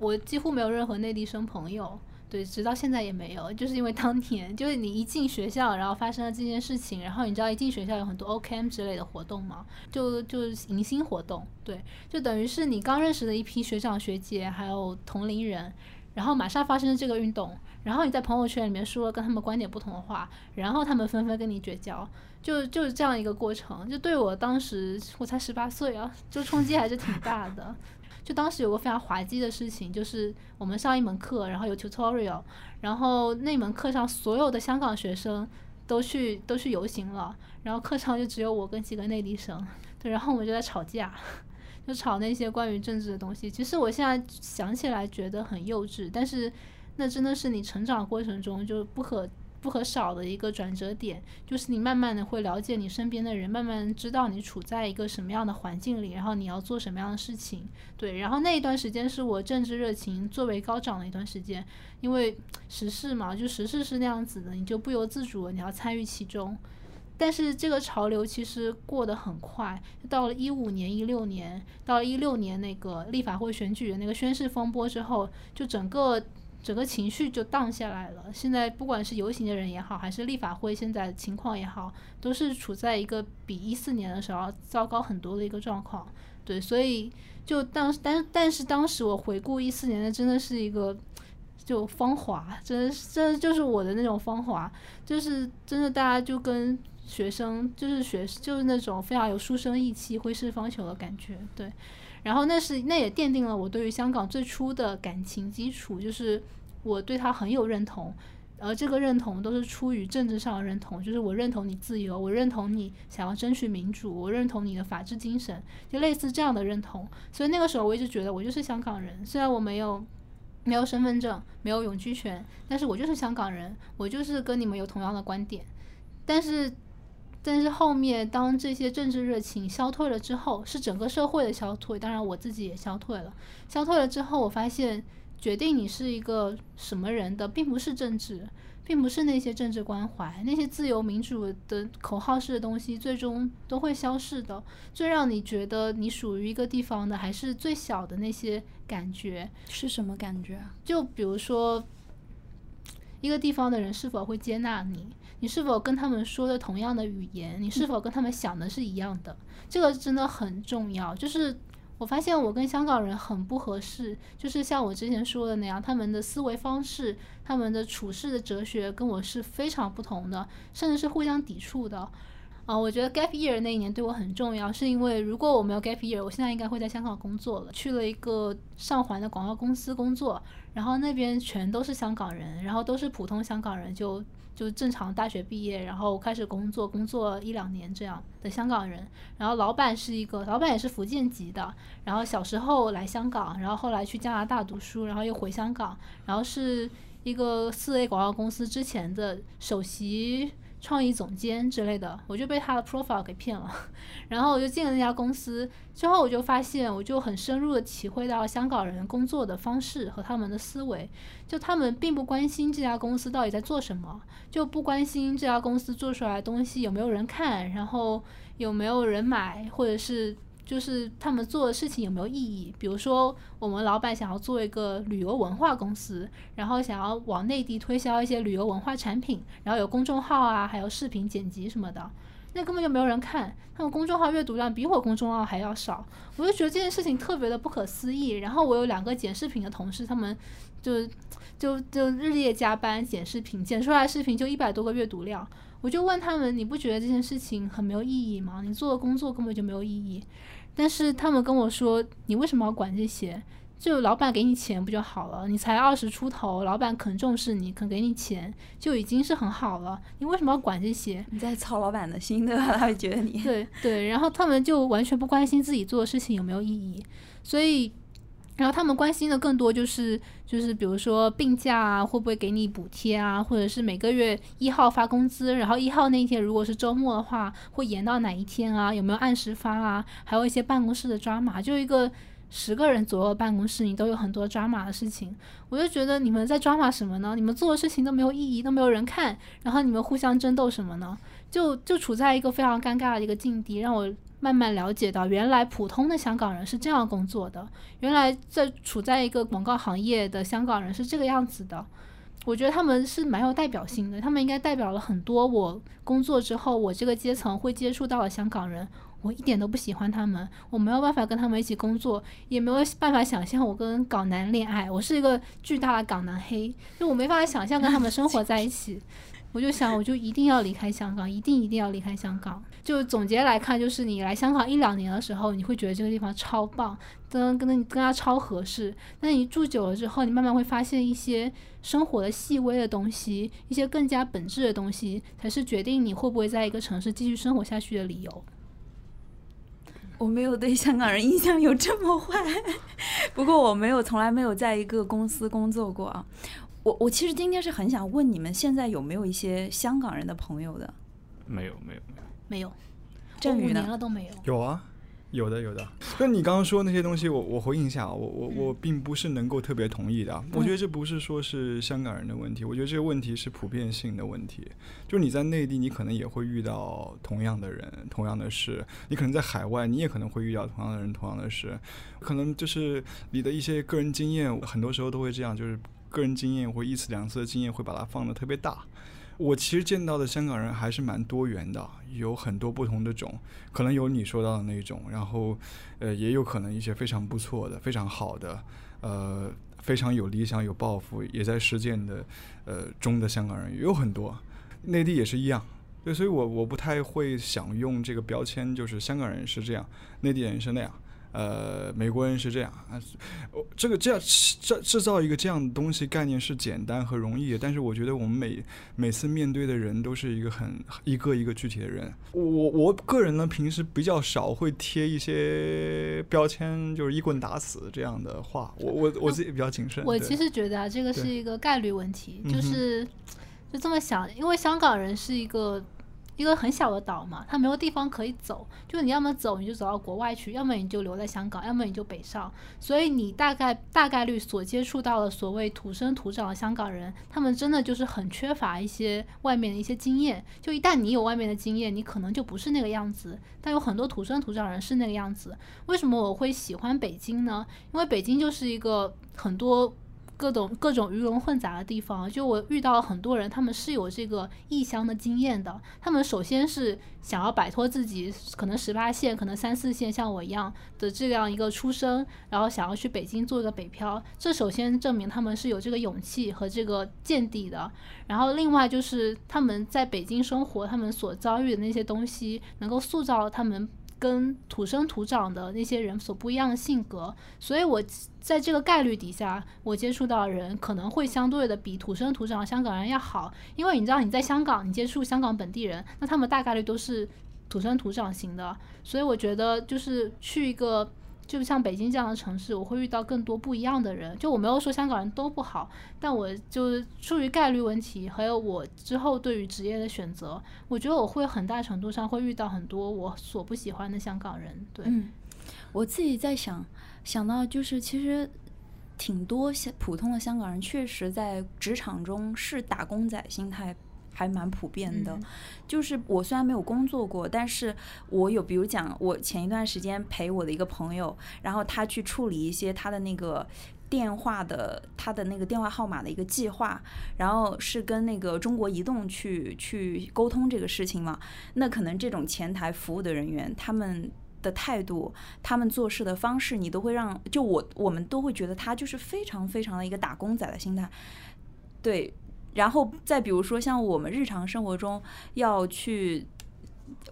我几乎没有任何内地生朋友，对，直到现在也没有，就是因为当年就是你一进学校，然后发生了这件事情，然后你知道一进学校有很多 OKM 之类的活动嘛，就就迎新活动，对，就等于是你刚认识的一批学长学姐还有同龄人，然后马上发生了这个运动，然后你在朋友圈里面说了跟他们观点不同的话，然后他们纷纷跟你绝交，就就是这样一个过程，就对我当时我才十八岁啊，就冲击还是挺大的。就当时有个非常滑稽的事情，就是我们上一门课，然后有 tutorial，然后那门课上所有的香港学生都去都去游行了，然后课上就只有我跟几个内地生，对，然后我们就在吵架，就吵那些关于政治的东西。其实我现在想起来觉得很幼稚，但是那真的是你成长过程中就不可。不可少的一个转折点，就是你慢慢的会了解你身边的人，慢慢知道你处在一个什么样的环境里，然后你要做什么样的事情。对，然后那一段时间是我政治热情最为高涨的一段时间，因为时事嘛，就时事是那样子的，你就不由自主你要参与其中。但是这个潮流其实过得很快，到了一五年、一六年，到了一六年那个立法会选举的那个宣誓风波之后，就整个。整个情绪就荡下来了。现在不管是游行的人也好，还是立法会现在情况也好，都是处在一个比一四年的时候糟糕很多的一个状况。对，所以就当但但是当时我回顾一四年的，真的是一个就芳华，真真就是我的那种芳华，就是真的大家就跟学生就是学就是那种非常有书生意气、挥斥方遒的感觉。对，然后那是那也奠定了我对于香港最初的感情基础，就是我对他很有认同。而这个认同都是出于政治上的认同，就是我认同你自由，我认同你想要争取民主，我认同你的法治精神，就类似这样的认同。所以那个时候我一直觉得我就是香港人，虽然我没有没有身份证，没有永居权，但是我就是香港人，我就是跟你们有同样的观点。但是，但是后面当这些政治热情消退了之后，是整个社会的消退，当然我自己也消退了。消退了之后，我发现。决定你是一个什么人的，并不是政治，并不是那些政治关怀，那些自由民主的口号式的东西，最终都会消逝的。最让你觉得你属于一个地方的，还是最小的那些感觉，是什么感觉啊？就比如说，一个地方的人是否会接纳你，你是否跟他们说的同样的语言，你是否跟他们想的是一样的，这个真的很重要。就是。我发现我跟香港人很不合适，就是像我之前说的那样，他们的思维方式、他们的处事的哲学跟我是非常不同的，甚至是互相抵触的。啊，我觉得 gap year 那一年对我很重要，是因为如果我没有 gap year，我现在应该会在香港工作了，去了一个上环的广告公司工作，然后那边全都是香港人，然后都是普通香港人，就。就正常大学毕业，然后开始工作，工作一两年这样的香港人。然后老板是一个，老板也是福建籍的。然后小时候来香港，然后后来去加拿大读书，然后又回香港。然后是一个四 A 广告公司之前的首席。创意总监之类的，我就被他的 profile 给骗了，然后我就进了那家公司。之后我就发现，我就很深入的体会到香港人工作的方式和他们的思维。就他们并不关心这家公司到底在做什么，就不关心这家公司做出来的东西有没有人看，然后有没有人买，或者是。就是他们做的事情有没有意义？比如说，我们老板想要做一个旅游文化公司，然后想要往内地推销一些旅游文化产品，然后有公众号啊，还有视频剪辑什么的，那根本就没有人看。他们公众号阅读量比我公众号还要少，我就觉得这件事情特别的不可思议。然后我有两个剪视频的同事，他们就就就日夜加班剪视频，剪出来视频就一百多个阅读量。我就问他们：你不觉得这件事情很没有意义吗？你做的工作根本就没有意义。但是他们跟我说：“你为什么要管这些？就老板给你钱不就好了？你才二十出头，老板肯重视你，肯给你钱，就已经是很好了。你为什么要管这些？你在操老板的心，对吧？他会觉得你对对。然后他们就完全不关心自己做的事情有没有意义，所以。”然后他们关心的更多就是就是比如说病假啊会不会给你补贴啊，或者是每个月一号发工资，然后一号那天如果是周末的话会延到哪一天啊？有没有按时发啊？还有一些办公室的抓马，就一个十个人左右的办公室，你都有很多抓马的事情。我就觉得你们在抓马什么呢？你们做的事情都没有意义，都没有人看，然后你们互相争斗什么呢？就就处在一个非常尴尬的一个境地，让我。慢慢了解到，原来普通的香港人是这样工作的。原来在处在一个广告行业的香港人是这个样子的。我觉得他们是蛮有代表性的，他们应该代表了很多我工作之后我这个阶层会接触到的香港人。我一点都不喜欢他们，我没有办法跟他们一起工作，也没有办法想象我跟港男恋爱。我是一个巨大的港男黑，就我没办法想象跟他们生活在一起。我就想，我就一定要离开香港，一定一定要离开香港。就总结来看，就是你来香港一两年的时候，你会觉得这个地方超棒，跟跟跟他超合适。但你住久了之后，你慢慢会发现一些生活的细微的东西，一些更加本质的东西，才是决定你会不会在一个城市继续生活下去的理由。我没有对香港人印象有这么坏，不过我没有从来没有在一个公司工作过啊。我我其实今天是很想问你们，现在有没有一些香港人的朋友的？没有，没有，没有，没有。这五年了？都没有。有啊。有的有的，就你刚刚说那些东西，我我回应一下，我我我并不是能够特别同意的。我觉得这不是说是香港人的问题，我觉得这个问题是普遍性的问题。就你在内地，你可能也会遇到同样的人、同样的事；你可能在海外，你也可能会遇到同样的人、同样的事。可能就是你的一些个人经验，很多时候都会这样，就是个人经验或一次两次的经验会把它放得特别大。我其实见到的香港人还是蛮多元的，有很多不同的种，可能有你说到的那种，然后呃也有可能一些非常不错的、非常好的，呃非常有理想、有抱负，也在实践的呃中的香港人也有很多，内地也是一样。对，所以我我不太会想用这个标签，就是香港人是这样，内地人是那样。呃，美国人是这样啊，这个这样制制造一个这样的东西概念是简单和容易，但是我觉得我们每每次面对的人都是一个很一个一个具体的人。我我个人呢，平时比较少会贴一些标签，就是一棍打死这样的话。我我我自己比较谨慎。我其实觉得啊，这个是一个概率问题，就是就这么想，因为香港人是一个。一个很小的岛嘛，它没有地方可以走，就你要么走，你就走到国外去；要么你就留在香港，要么你就北上。所以你大概大概率所接触到的所谓土生土长的香港人，他们真的就是很缺乏一些外面的一些经验。就一旦你有外面的经验，你可能就不是那个样子。但有很多土生土长人是那个样子。为什么我会喜欢北京呢？因为北京就是一个很多。各种各种鱼龙混杂的地方，就我遇到了很多人，他们是有这个异乡的经验的。他们首先是想要摆脱自己可能十八线、可能三四线像我一样的这样一个出生，然后想要去北京做一个北漂。这首先证明他们是有这个勇气和这个见地的。然后另外就是他们在北京生活，他们所遭遇的那些东西，能够塑造他们。跟土生土长的那些人所不一样的性格，所以我在这个概率底下，我接触到的人可能会相对的比土生土长香港人要好，因为你知道你在香港，你接触香港本地人，那他们大概率都是土生土长型的，所以我觉得就是去一个。就像北京这样的城市，我会遇到更多不一样的人。就我没有说香港人都不好，但我就出于概率问题，还有我之后对于职业的选择，我觉得我会很大程度上会遇到很多我所不喜欢的香港人。对，我自己在想，想到就是其实挺多香普通的香港人，确实在职场中是打工仔心态。还蛮普遍的，就是我虽然没有工作过，但是我有，比如讲，我前一段时间陪我的一个朋友，然后他去处理一些他的那个电话的他的那个电话号码的一个计划，然后是跟那个中国移动去去沟通这个事情嘛。那可能这种前台服务的人员，他们的态度，他们做事的方式，你都会让就我我们都会觉得他就是非常非常的一个打工仔的心态，对。然后再比如说，像我们日常生活中要去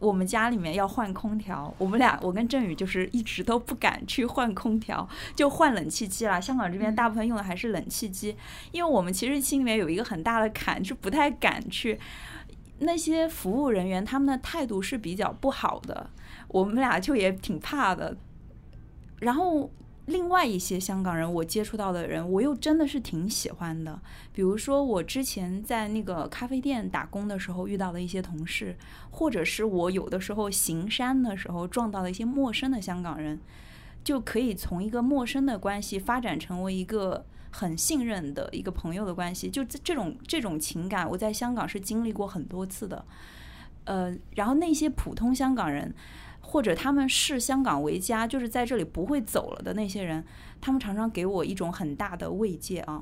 我们家里面要换空调，我们俩我跟振宇就是一直都不敢去换空调，就换冷气机啦。香港这边大部分用的还是冷气机，因为我们其实心里面有一个很大的坎，是不太敢去。那些服务人员他们的态度是比较不好的，我们俩就也挺怕的。然后。另外一些香港人，我接触到的人，我又真的是挺喜欢的。比如说，我之前在那个咖啡店打工的时候遇到的一些同事，或者是我有的时候行山的时候撞到的一些陌生的香港人，就可以从一个陌生的关系发展成为一个很信任的一个朋友的关系。就这种这种情感，我在香港是经历过很多次的。呃，然后那些普通香港人。或者他们视香港为家，就是在这里不会走了的那些人，他们常常给我一种很大的慰藉啊。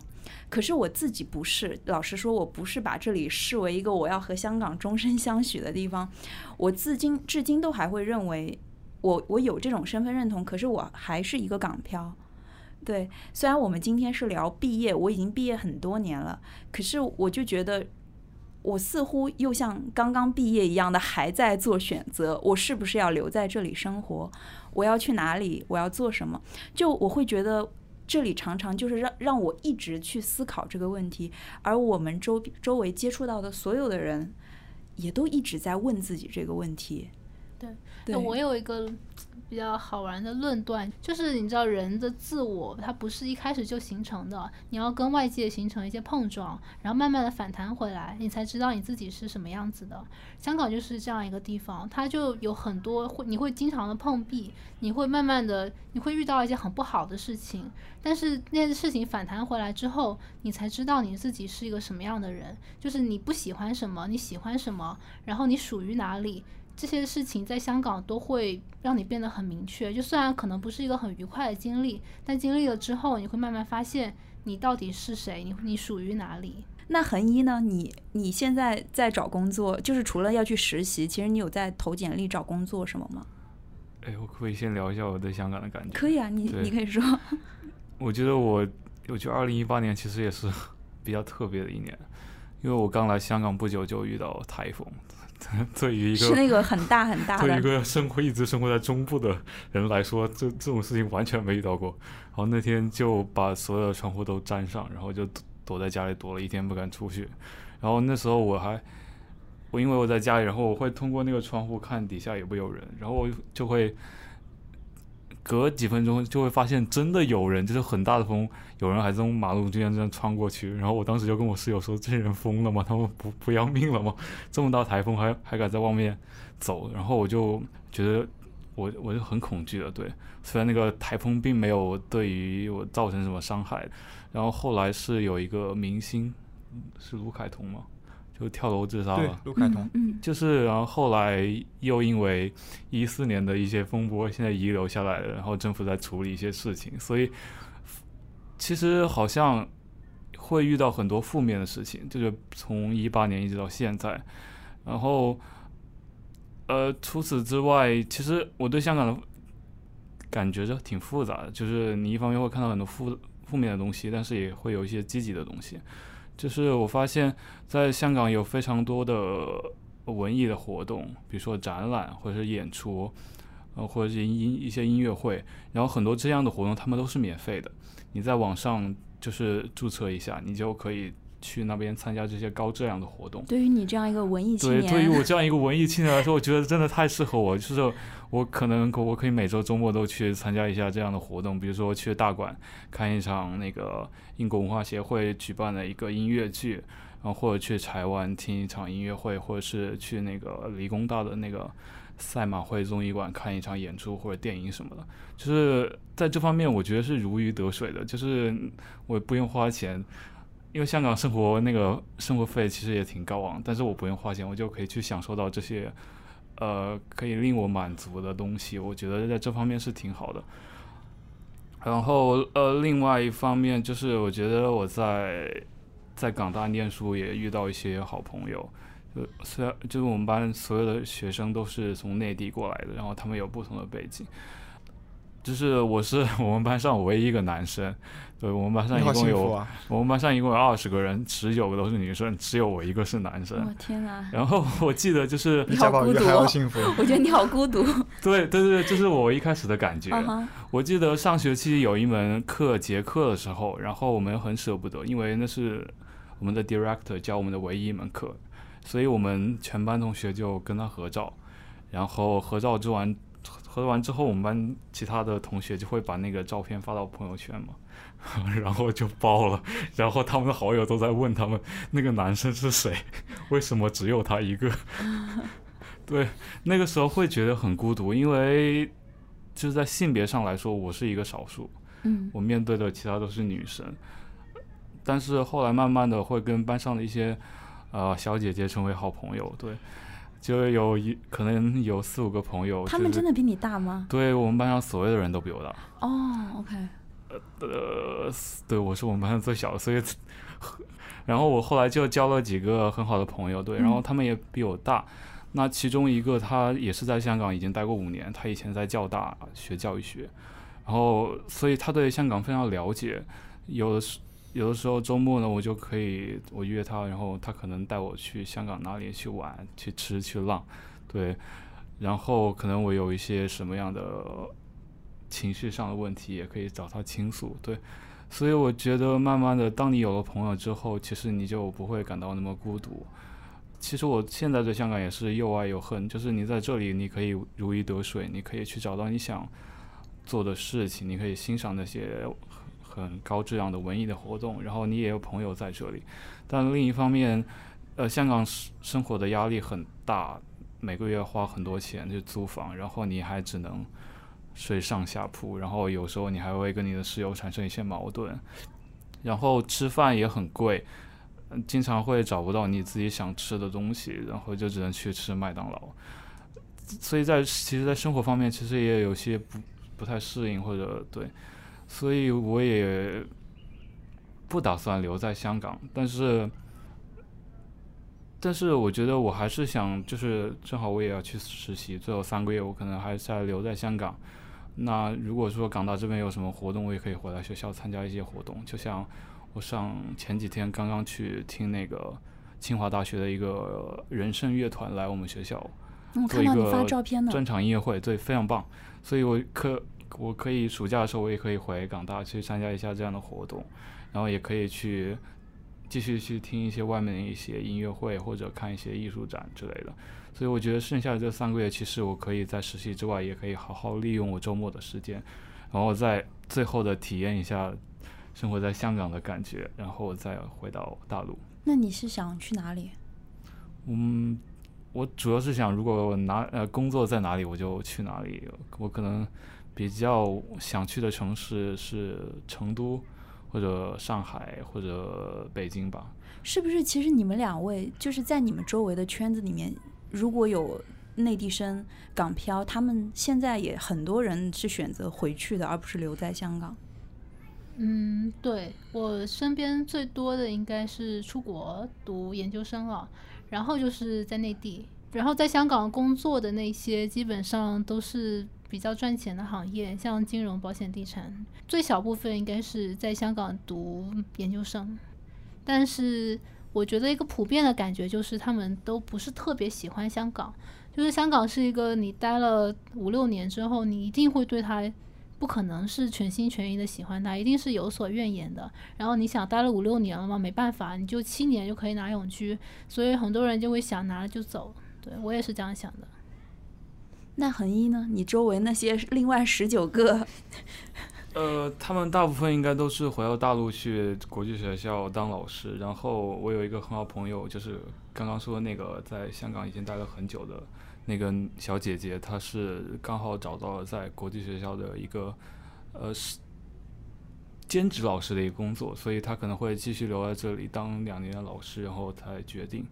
可是我自己不是，老实说，我不是把这里视为一个我要和香港终身相许的地方。我至今至今都还会认为，我我有这种身份认同，可是我还是一个港漂。对，虽然我们今天是聊毕业，我已经毕业很多年了，可是我就觉得。我似乎又像刚刚毕业一样的还在做选择，我是不是要留在这里生活？我要去哪里？我要做什么？就我会觉得这里常常就是让让我一直去思考这个问题，而我们周周围接触到的所有的人，也都一直在问自己这个问题。对，我有一个。比较好玩的论断就是，你知道人的自我，它不是一开始就形成的，你要跟外界形成一些碰撞，然后慢慢的反弹回来，你才知道你自己是什么样子的。香港就是这样一个地方，它就有很多会，你会经常的碰壁，你会慢慢的，你会遇到一些很不好的事情，但是那些事情反弹回来之后，你才知道你自己是一个什么样的人，就是你不喜欢什么，你喜欢什么，然后你属于哪里。这些事情在香港都会让你变得很明确，就虽然可能不是一个很愉快的经历，但经历了之后，你会慢慢发现你到底是谁，你你属于哪里。那恒一呢？你你现在在找工作，就是除了要去实习，其实你有在投简历找工作什么吗？哎，我可不可以先聊一下我对香港的感觉？可以啊，你你可以说。我觉得我，我觉得二零一八年其实也是比较特别的一年，因为我刚来香港不久就遇到台风，对于一个是那个很大很大对于一，个生活一直生活在中部的人来说，这这种事情完全没遇到过。然后那天就把所有的窗户都粘上，然后就躲躲在家里躲了一天，不敢出去。然后那时候我还，我因为我在家里，然后我会通过那个窗户看底下有没有人，然后我就会隔几分钟就会发现真的有人，就是很大的风，有人还从马路中间这样穿过去。然后我当时就跟我室友说：“这些人疯了吗？他们不不要命了吗？这么大台风还还敢在外面走？”然后我就觉得我我就很恐惧了。对，虽然那个台风并没有对于我造成什么伤害，然后后来是有一个明星是卢凯彤吗？就跳楼自杀了。，卢凯彤，嗯，就是，然后后来又因为一四年的一些风波，现在遗留下来了，然后政府在处理一些事情，所以其实好像会遇到很多负面的事情，就是从一八年一直到现在，然后呃，除此之外，其实我对香港的感觉就挺复杂的，就是你一方面会看到很多负负面的东西，但是也会有一些积极的东西。就是我发现，在香港有非常多的文艺的活动，比如说展览或者是演出，呃，或者是音一些音乐会，然后很多这样的活动，他们都是免费的。你在网上就是注册一下，你就可以去那边参加这些高质量的活动。对于你这样一个文艺青对，年，对于我这样一个文艺青年来说，我觉得真的太适合我。就是我可能我可以每周周末都去参加一下这样的活动，比如说去大馆看一场那个英国文化协会举办的一个音乐剧，然后或者去台湾听一场音乐会，或者是去那个理工大的那个赛马会综艺馆看一场演出或者电影什么的。就是在这方面，我觉得是如鱼得水的，就是我不用花钱。因为香港生活那个生活费其实也挺高昂，但是我不用花钱，我就可以去享受到这些，呃，可以令我满足的东西。我觉得在这方面是挺好的。然后呃，另外一方面就是我觉得我在在港大念书也遇到一些好朋友，呃，虽然就是我们班所有的学生都是从内地过来的，然后他们有不同的背景。就是我是 我们班上唯一一个男生，对我们班上一共有啊！我们班上一共有二十个人，十九个都是女生，只有我一个是男我生。天哪！然后我记得就是，你好孤独哦还要幸福。我觉得你好孤独。对对对，这是我一开始的感觉。我记得上学期有一门课结课的时候，然后我们很舍不得，因为那是我们的 director 教我们的唯一一门课，所以我们全班同学就跟他合照，然后合照之完，合完之后，我们班其他的同学就会把那个照片发到朋友圈嘛，然后就爆了，然后他们的好友都在问他们那个男生是谁，为什么只有他一个？对，那个时候会觉得很孤独，因为就是在性别上来说，我是一个少数，嗯我面对的其他都是女生，但是后来慢慢的会跟班上的一些呃小姐姐成为好朋友，对，就有一可能有四五个朋友，他们真的比你大吗？对我们班上所有的人都比我大，哦，OK，呃，对我是我们班上最小的，所以，然后我后来就交了几个很好的朋友，对，然后嗯他们也比我大。那其中一个他也是在香港已经待过五年，他以前在教大学教育学，然后所以他对香港非常了解。有的时有的时候周末呢，我就可以我约他，然后他可能带我去香港哪里去玩、去吃、去浪，对。然后可能我有一些什么样的情绪上的问题，也可以找他倾诉，对。所以我觉得，慢慢的，当你有了朋友之后，其实你就不会感到那么孤独。其实我现在对香港也是又爱又恨，就是你在这里，你可以如鱼得水，你可以去找到你想做的事情，你可以欣赏那些很高质量的文艺的活动，然后你也有朋友在这里。但另一方面，呃，香港生生活的压力很大，每个月花很多钱去租房，然后你还只能睡上下铺，然后有时候你还会跟你的室友产生一些矛盾，然后吃饭也很贵，嗯经常会找不到你自己想吃的东西，然后就只能去吃麦当劳。所以在其实，在生活方面，其实也有些不不太适应，或者对，所以我也不打算留在香港，但是，但是我觉得我还是想，就是正好我也要去实习，最后三个月我可能还是要留在香港。那如果说港大这边有什么活动，我也可以回来学校参加一些活动。就像我上前几天刚刚去听那个清华大学的一个人声乐团来我们学校我做一看到你发个照片呢，专场音乐会，对，非常棒。所以我可我可以暑假的时候，我也可以回港大去参加一下这样的活动，然后也可以去继续去听一些外面的一些音乐会，或者看一些艺术展之类的。所以我觉得剩下的这三个月，其实我可以在实习之外，也可以好好利用我周末的时间，然后再最后的体验一下生活在香港的感觉，然后再回到大陆。那你是想去哪里？嗯，我主要是想，如果我哪呃工作在哪里，我就去哪里。我可能比较想去的城市是成都，或者上海，或者北京吧。是不是？其实你们两位就是在你们周围的圈子里面，如果有内地生、港漂，他们现在也很多人是选择回去的，而不是留在香港。嗯，对我身边最多的应该是出国读研究生了，然后就是在内地，然后在香港工作的那些基本上都是比较赚钱的行业，像金融、保险、地产，最小部分应该是在香港读研究生，但是我觉得一个普遍的感觉就是他们都不是特别喜欢香港，就是香港是一个你待了五六年之后，你一定会对它不可能是全心全意的喜欢他，一定是有所怨言的。然后你想待了五六年了嘛，没办法，你就七年就可以拿永居，所以很多人就会想拿了就走。对我也是这样想的。那恒一呢？你周围那些另外十九个，呃，他们大部分应该都是回到大陆去国际学校当老师。然后我有一个很好朋友，就是刚刚说的那个在香港已经待了很久的那个小姐姐，她是刚好找到了在国际学校的一个呃是兼职老师的一个工作，所以她可能会继续留在这里当两年的老师，然后才决定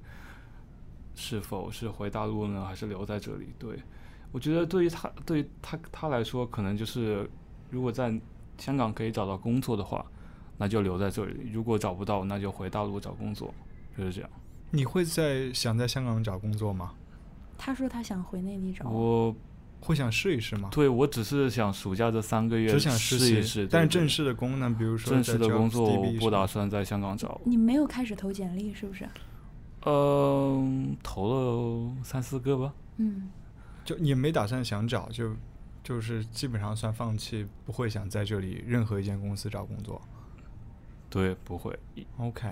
是否是回大陆呢，还是留在这里。对我觉得对于他对于他他来说，可能就是如果在香港可以找到工作的话，那就留在这里；如果找不到，那就回大陆找工作，就是这样。你会在想在香港找工作吗？他说他想回内地找我会想试一试吗？对我只是想暑假这三个月只想试一试，但正式的工呢？比如说正式的工作我不打算在香港找。你没有开始投简历是不是？嗯，投了三四个吧。嗯，就也没打算想找，就就是基本上算放弃，不会想在这里任何一间公司找工作。对，不会。OK，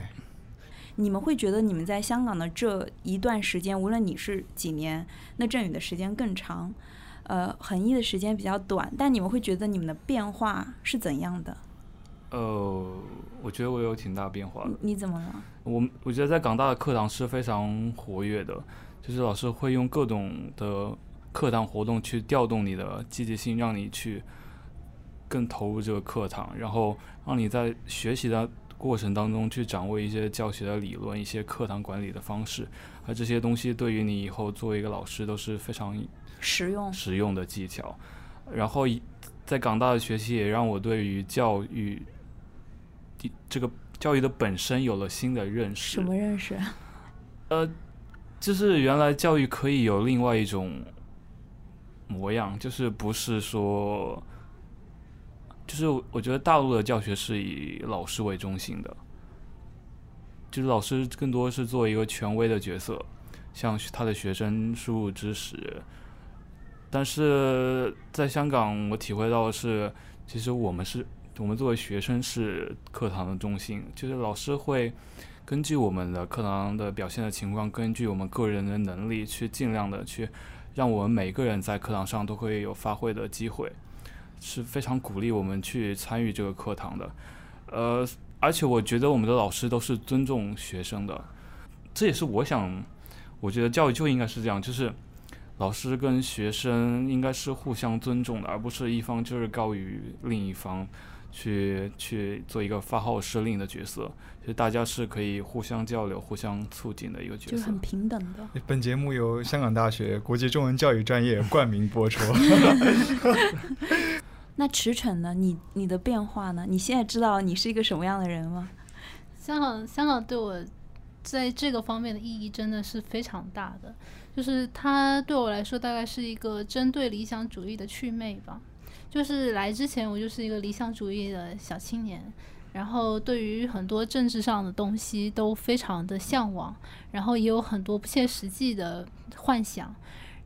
你们会觉得你们在香港的这一段时间，无论你是几年，那振宇的时间更长，呃，恒毅的时间比较短，但你们会觉得你们的变化是怎样的？呃，我觉得我有挺大变化的你。你怎么了？我我觉得在港大的课堂是非常活跃的，就是老师会用各种的课堂活动去调动你的积极性，让你去更投入这个课堂，然后让你在学习的过程当中去掌握一些教学的理论、一些课堂管理的方式，而这些东西对于你以后作为一个老师都是非常实用？实用的技巧。然后在港大的学习也让我对于教育第这个教育的本身有了新的认识。什么认识？呃，就是原来教育可以有另外一种模样，就是不是说，就是我觉得大陆的教学是以老师为中心的，就是老师更多是做一个权威的角色，向他的学生输入知识。但是在香港，我体会到的是，其实我们是我们作为学生是课堂的中心，就是老师会根据我们的课堂的表现的情况，根据我们个人的能力，去尽量的去让我们每个人在课堂上都会有发挥的机会，是非常鼓励我们去参与这个课堂的。呃，而且我觉得我们的老师都是尊重学生的，这也是我想，我觉得教育就应该是这样，就是老师跟学生应该是互相尊重的，而不是一方就是高于另一方。去去做一个发号施令的角色，其实大家是可以互相交流、互相促进的一个角色就是很。平等的。本节目由香港大学国际中文教育专业冠名播出。那驰骋呢？你你的变化呢？你现在知道你是一个什么样的人吗？香港，香港对我在这个方面的意义真的是非常大的，就是它对我来说大概是一个针对理想主义的祛魅吧。就是来之前，我就是一个理想主义的小青年，然后对于很多政治上的东西都非常的向往，然后也有很多不切实际的幻想。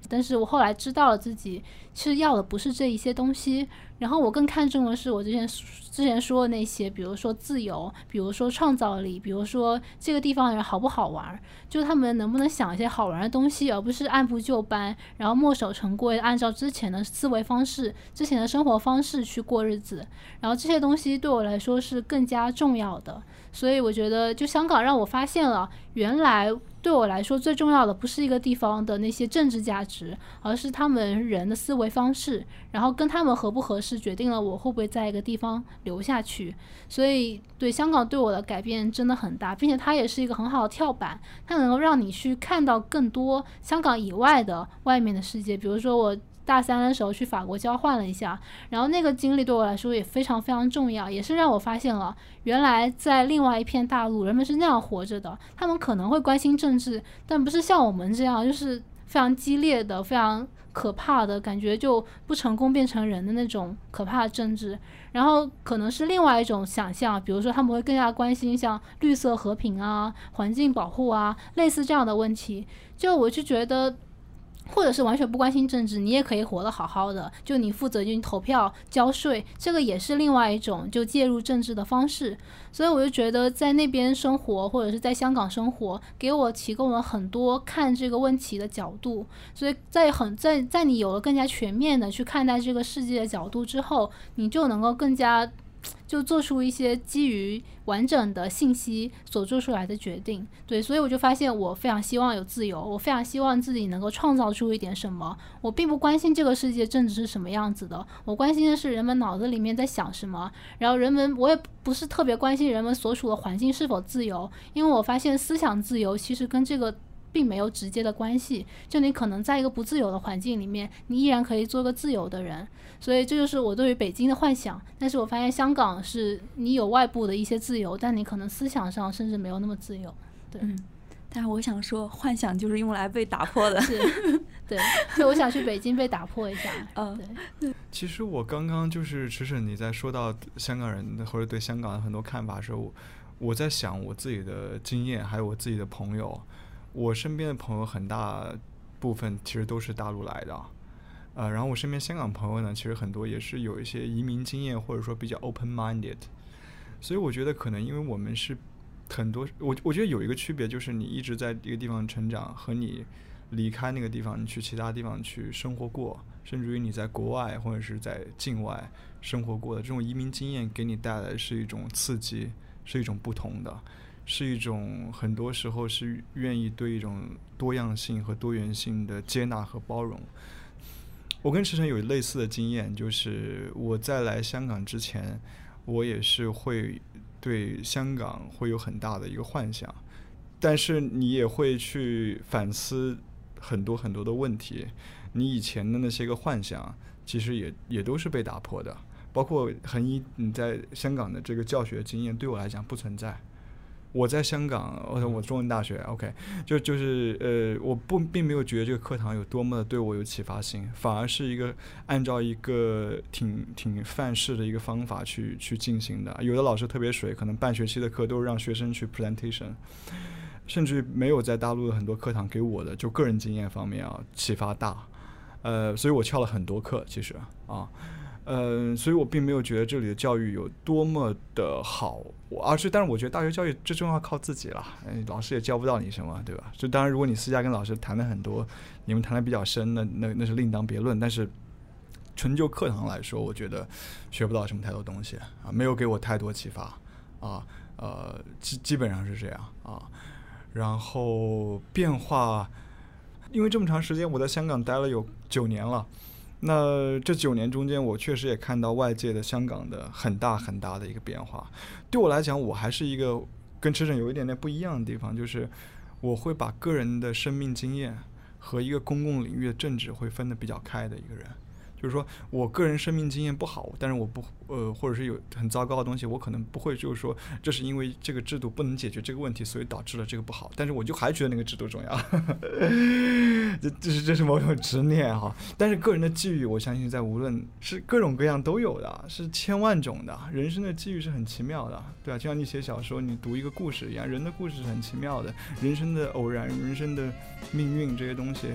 但是我后来知道了自己其实要的不是这一些东西，然后我更看重的是我之前之前说的那些，比如说自由，比如说创造力，比如说这个地方人好不好玩，就他们能不能想一些好玩的东西，而不是按部就班，然后墨守成规，按照之前的思维方式、之前的生活方式去过日子。然后这些东西对我来说是更加重要的，所以我觉得，就香港让我发现了原来。对我来说，最重要的不是一个地方的那些政治价值，而是他们人的思维方式，然后跟他们合不合适，决定了我会不会在一个地方留下去。所以，对香港对我的改变真的很大，并且它也是一个很好的跳板，它能够让你去看到更多香港以外的外面的世界。比如说我。大三的时候去法国交换了一下，然后那个经历对我来说也非常非常重要，也是让我发现了原来在另外一片大陆，人们是那样活着的。他们可能会关心政治，但不是像我们这样，就是非常激烈的、非常可怕的感觉，就不成功变成人的那种可怕的政治。然后可能是另外一种想象，比如说他们会更加关心像绿色和平啊、环境保护啊，类似这样的问题。就我就觉得。或者是完全不关心政治，你也可以活得好好的，就你负责就你投票、交税，这个也是另外一种就介入政治的方式。所以我就觉得在那边生活，或者是在香港生活，给我提供了很多看这个问题的角度。所以在很在在你有了更加全面的去看待这个世界的角度之后，你就能够更加。就做出一些基于完整的信息所做出来的决定，对，所以我就发现我非常希望有自由，我非常希望自己能够创造出一点什么。我并不关心这个世界政治是什么样子的，我关心的是人们脑子里面在想什么。然后人们，我也不是特别关心人们所处的环境是否自由，因为我发现思想自由其实跟这个。并没有直接的关系，就你可能在一个不自由的环境里面，你依然可以做个自由的人，所以这就是我对于北京的幻想。但是我发现香港是你有外部的一些自由，但你可能思想上甚至没有那么自由。对，但是我想说，幻想就是用来被打破的。是，对，所以我想去北京被打破一下。嗯，对。其实我刚刚就是迟迟你在说到香港人或者对香港的很多看法的时候，我在想我自己的经验，还有我自己的朋友。我身边的朋友很大部分其实都是大陆来的，呃，然后我身边香港朋友呢，其实很多也是有一些移民经验，或者说比较 open-minded，所以我觉得可能因为我们是很多，我我觉得有一个区别就是你一直在一个地方成长，和你离开那个地方，你去其他地方去生活过，甚至于你在国外或者是在境外生活过的这种移民经验，给你带来的是一种刺激，是一种不同的。是一种很多时候是愿意对一种多样性和多元性的接纳和包容。我跟池晨有类似的经验，就是我在来香港之前，我也是会对香港会有很大的一个幻想，但是你也会去反思很多很多的问题。你以前的那些个幻想，其实也也都是被打破的。包括恒一你在香港的这个教学经验，对我来讲不存在。我在香港，我我中文大学，OK，就就是呃，我不并没有觉得这个课堂有多么的对我有启发性，反而是一个按照一个挺挺范式的一个方法去去进行的。有的老师特别水，可能半学期的课都是让学生去 presentation，甚至没有在大陆的很多课堂给我的就个人经验方面啊启发大，呃，所以我翘了很多课，其实啊。呃，所以我并没有觉得这里的教育有多么的好，我而是，但是我觉得大学教育最重要靠自己了，老师也教不到你什么，对吧？就当然，如果你私下跟老师谈的很多，你们谈的比较深，那那那是另当别论。但是，纯就课堂来说，我觉得学不到什么太多东西啊，没有给我太多启发啊，呃，基基本上是这样啊。然后变化，因为这么长时间我在香港待了有九年了。那这九年中间，我确实也看到外界的香港的很大很大的一个变化。对我来讲，我还是一个跟车震有一点点不一样的地方，就是我会把个人的生命经验和一个公共领域的政治会分得比较开的一个人。就是说我个人生命经验不好，但是我不呃，或者是有很糟糕的东西，我可能不会就是说这是因为这个制度不能解决这个问题，所以导致了这个不好。但是我就还觉得那个制度重要，这这是这是某种执念哈。但是个人的际遇，我相信在无论是各种各样都有的，是千万种的。人生的际遇是很奇妙的，对啊，就像你写小说，你读一个故事一样，人的故事是很奇妙的，人生的偶然，人生的命运这些东西。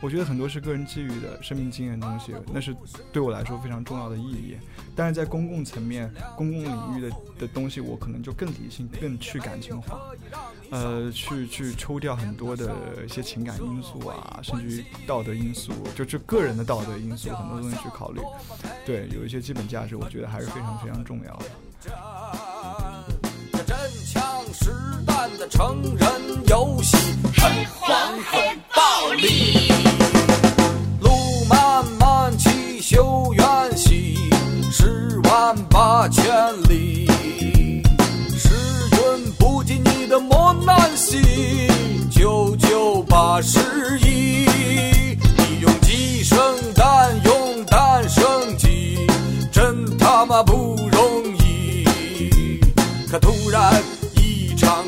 我觉得很多是个人际遇的生命经验的东西，那是对我来说非常重要的意义。但是在公共层面、公共领域的的东西，我可能就更理性、更去感情化，呃，去去抽掉很多的一些情感因素啊，甚至于道德因素，就就个人的道德因素，很多东西去考虑。对，有一些基本价值，我觉得还是非常非常重要的。真枪实弹的成人游戏。求远兮，十万八千里。时运不及你的磨难兮，九九八十一。你用鸡生蛋，用蛋生鸡，真他妈不容易。可突然一场。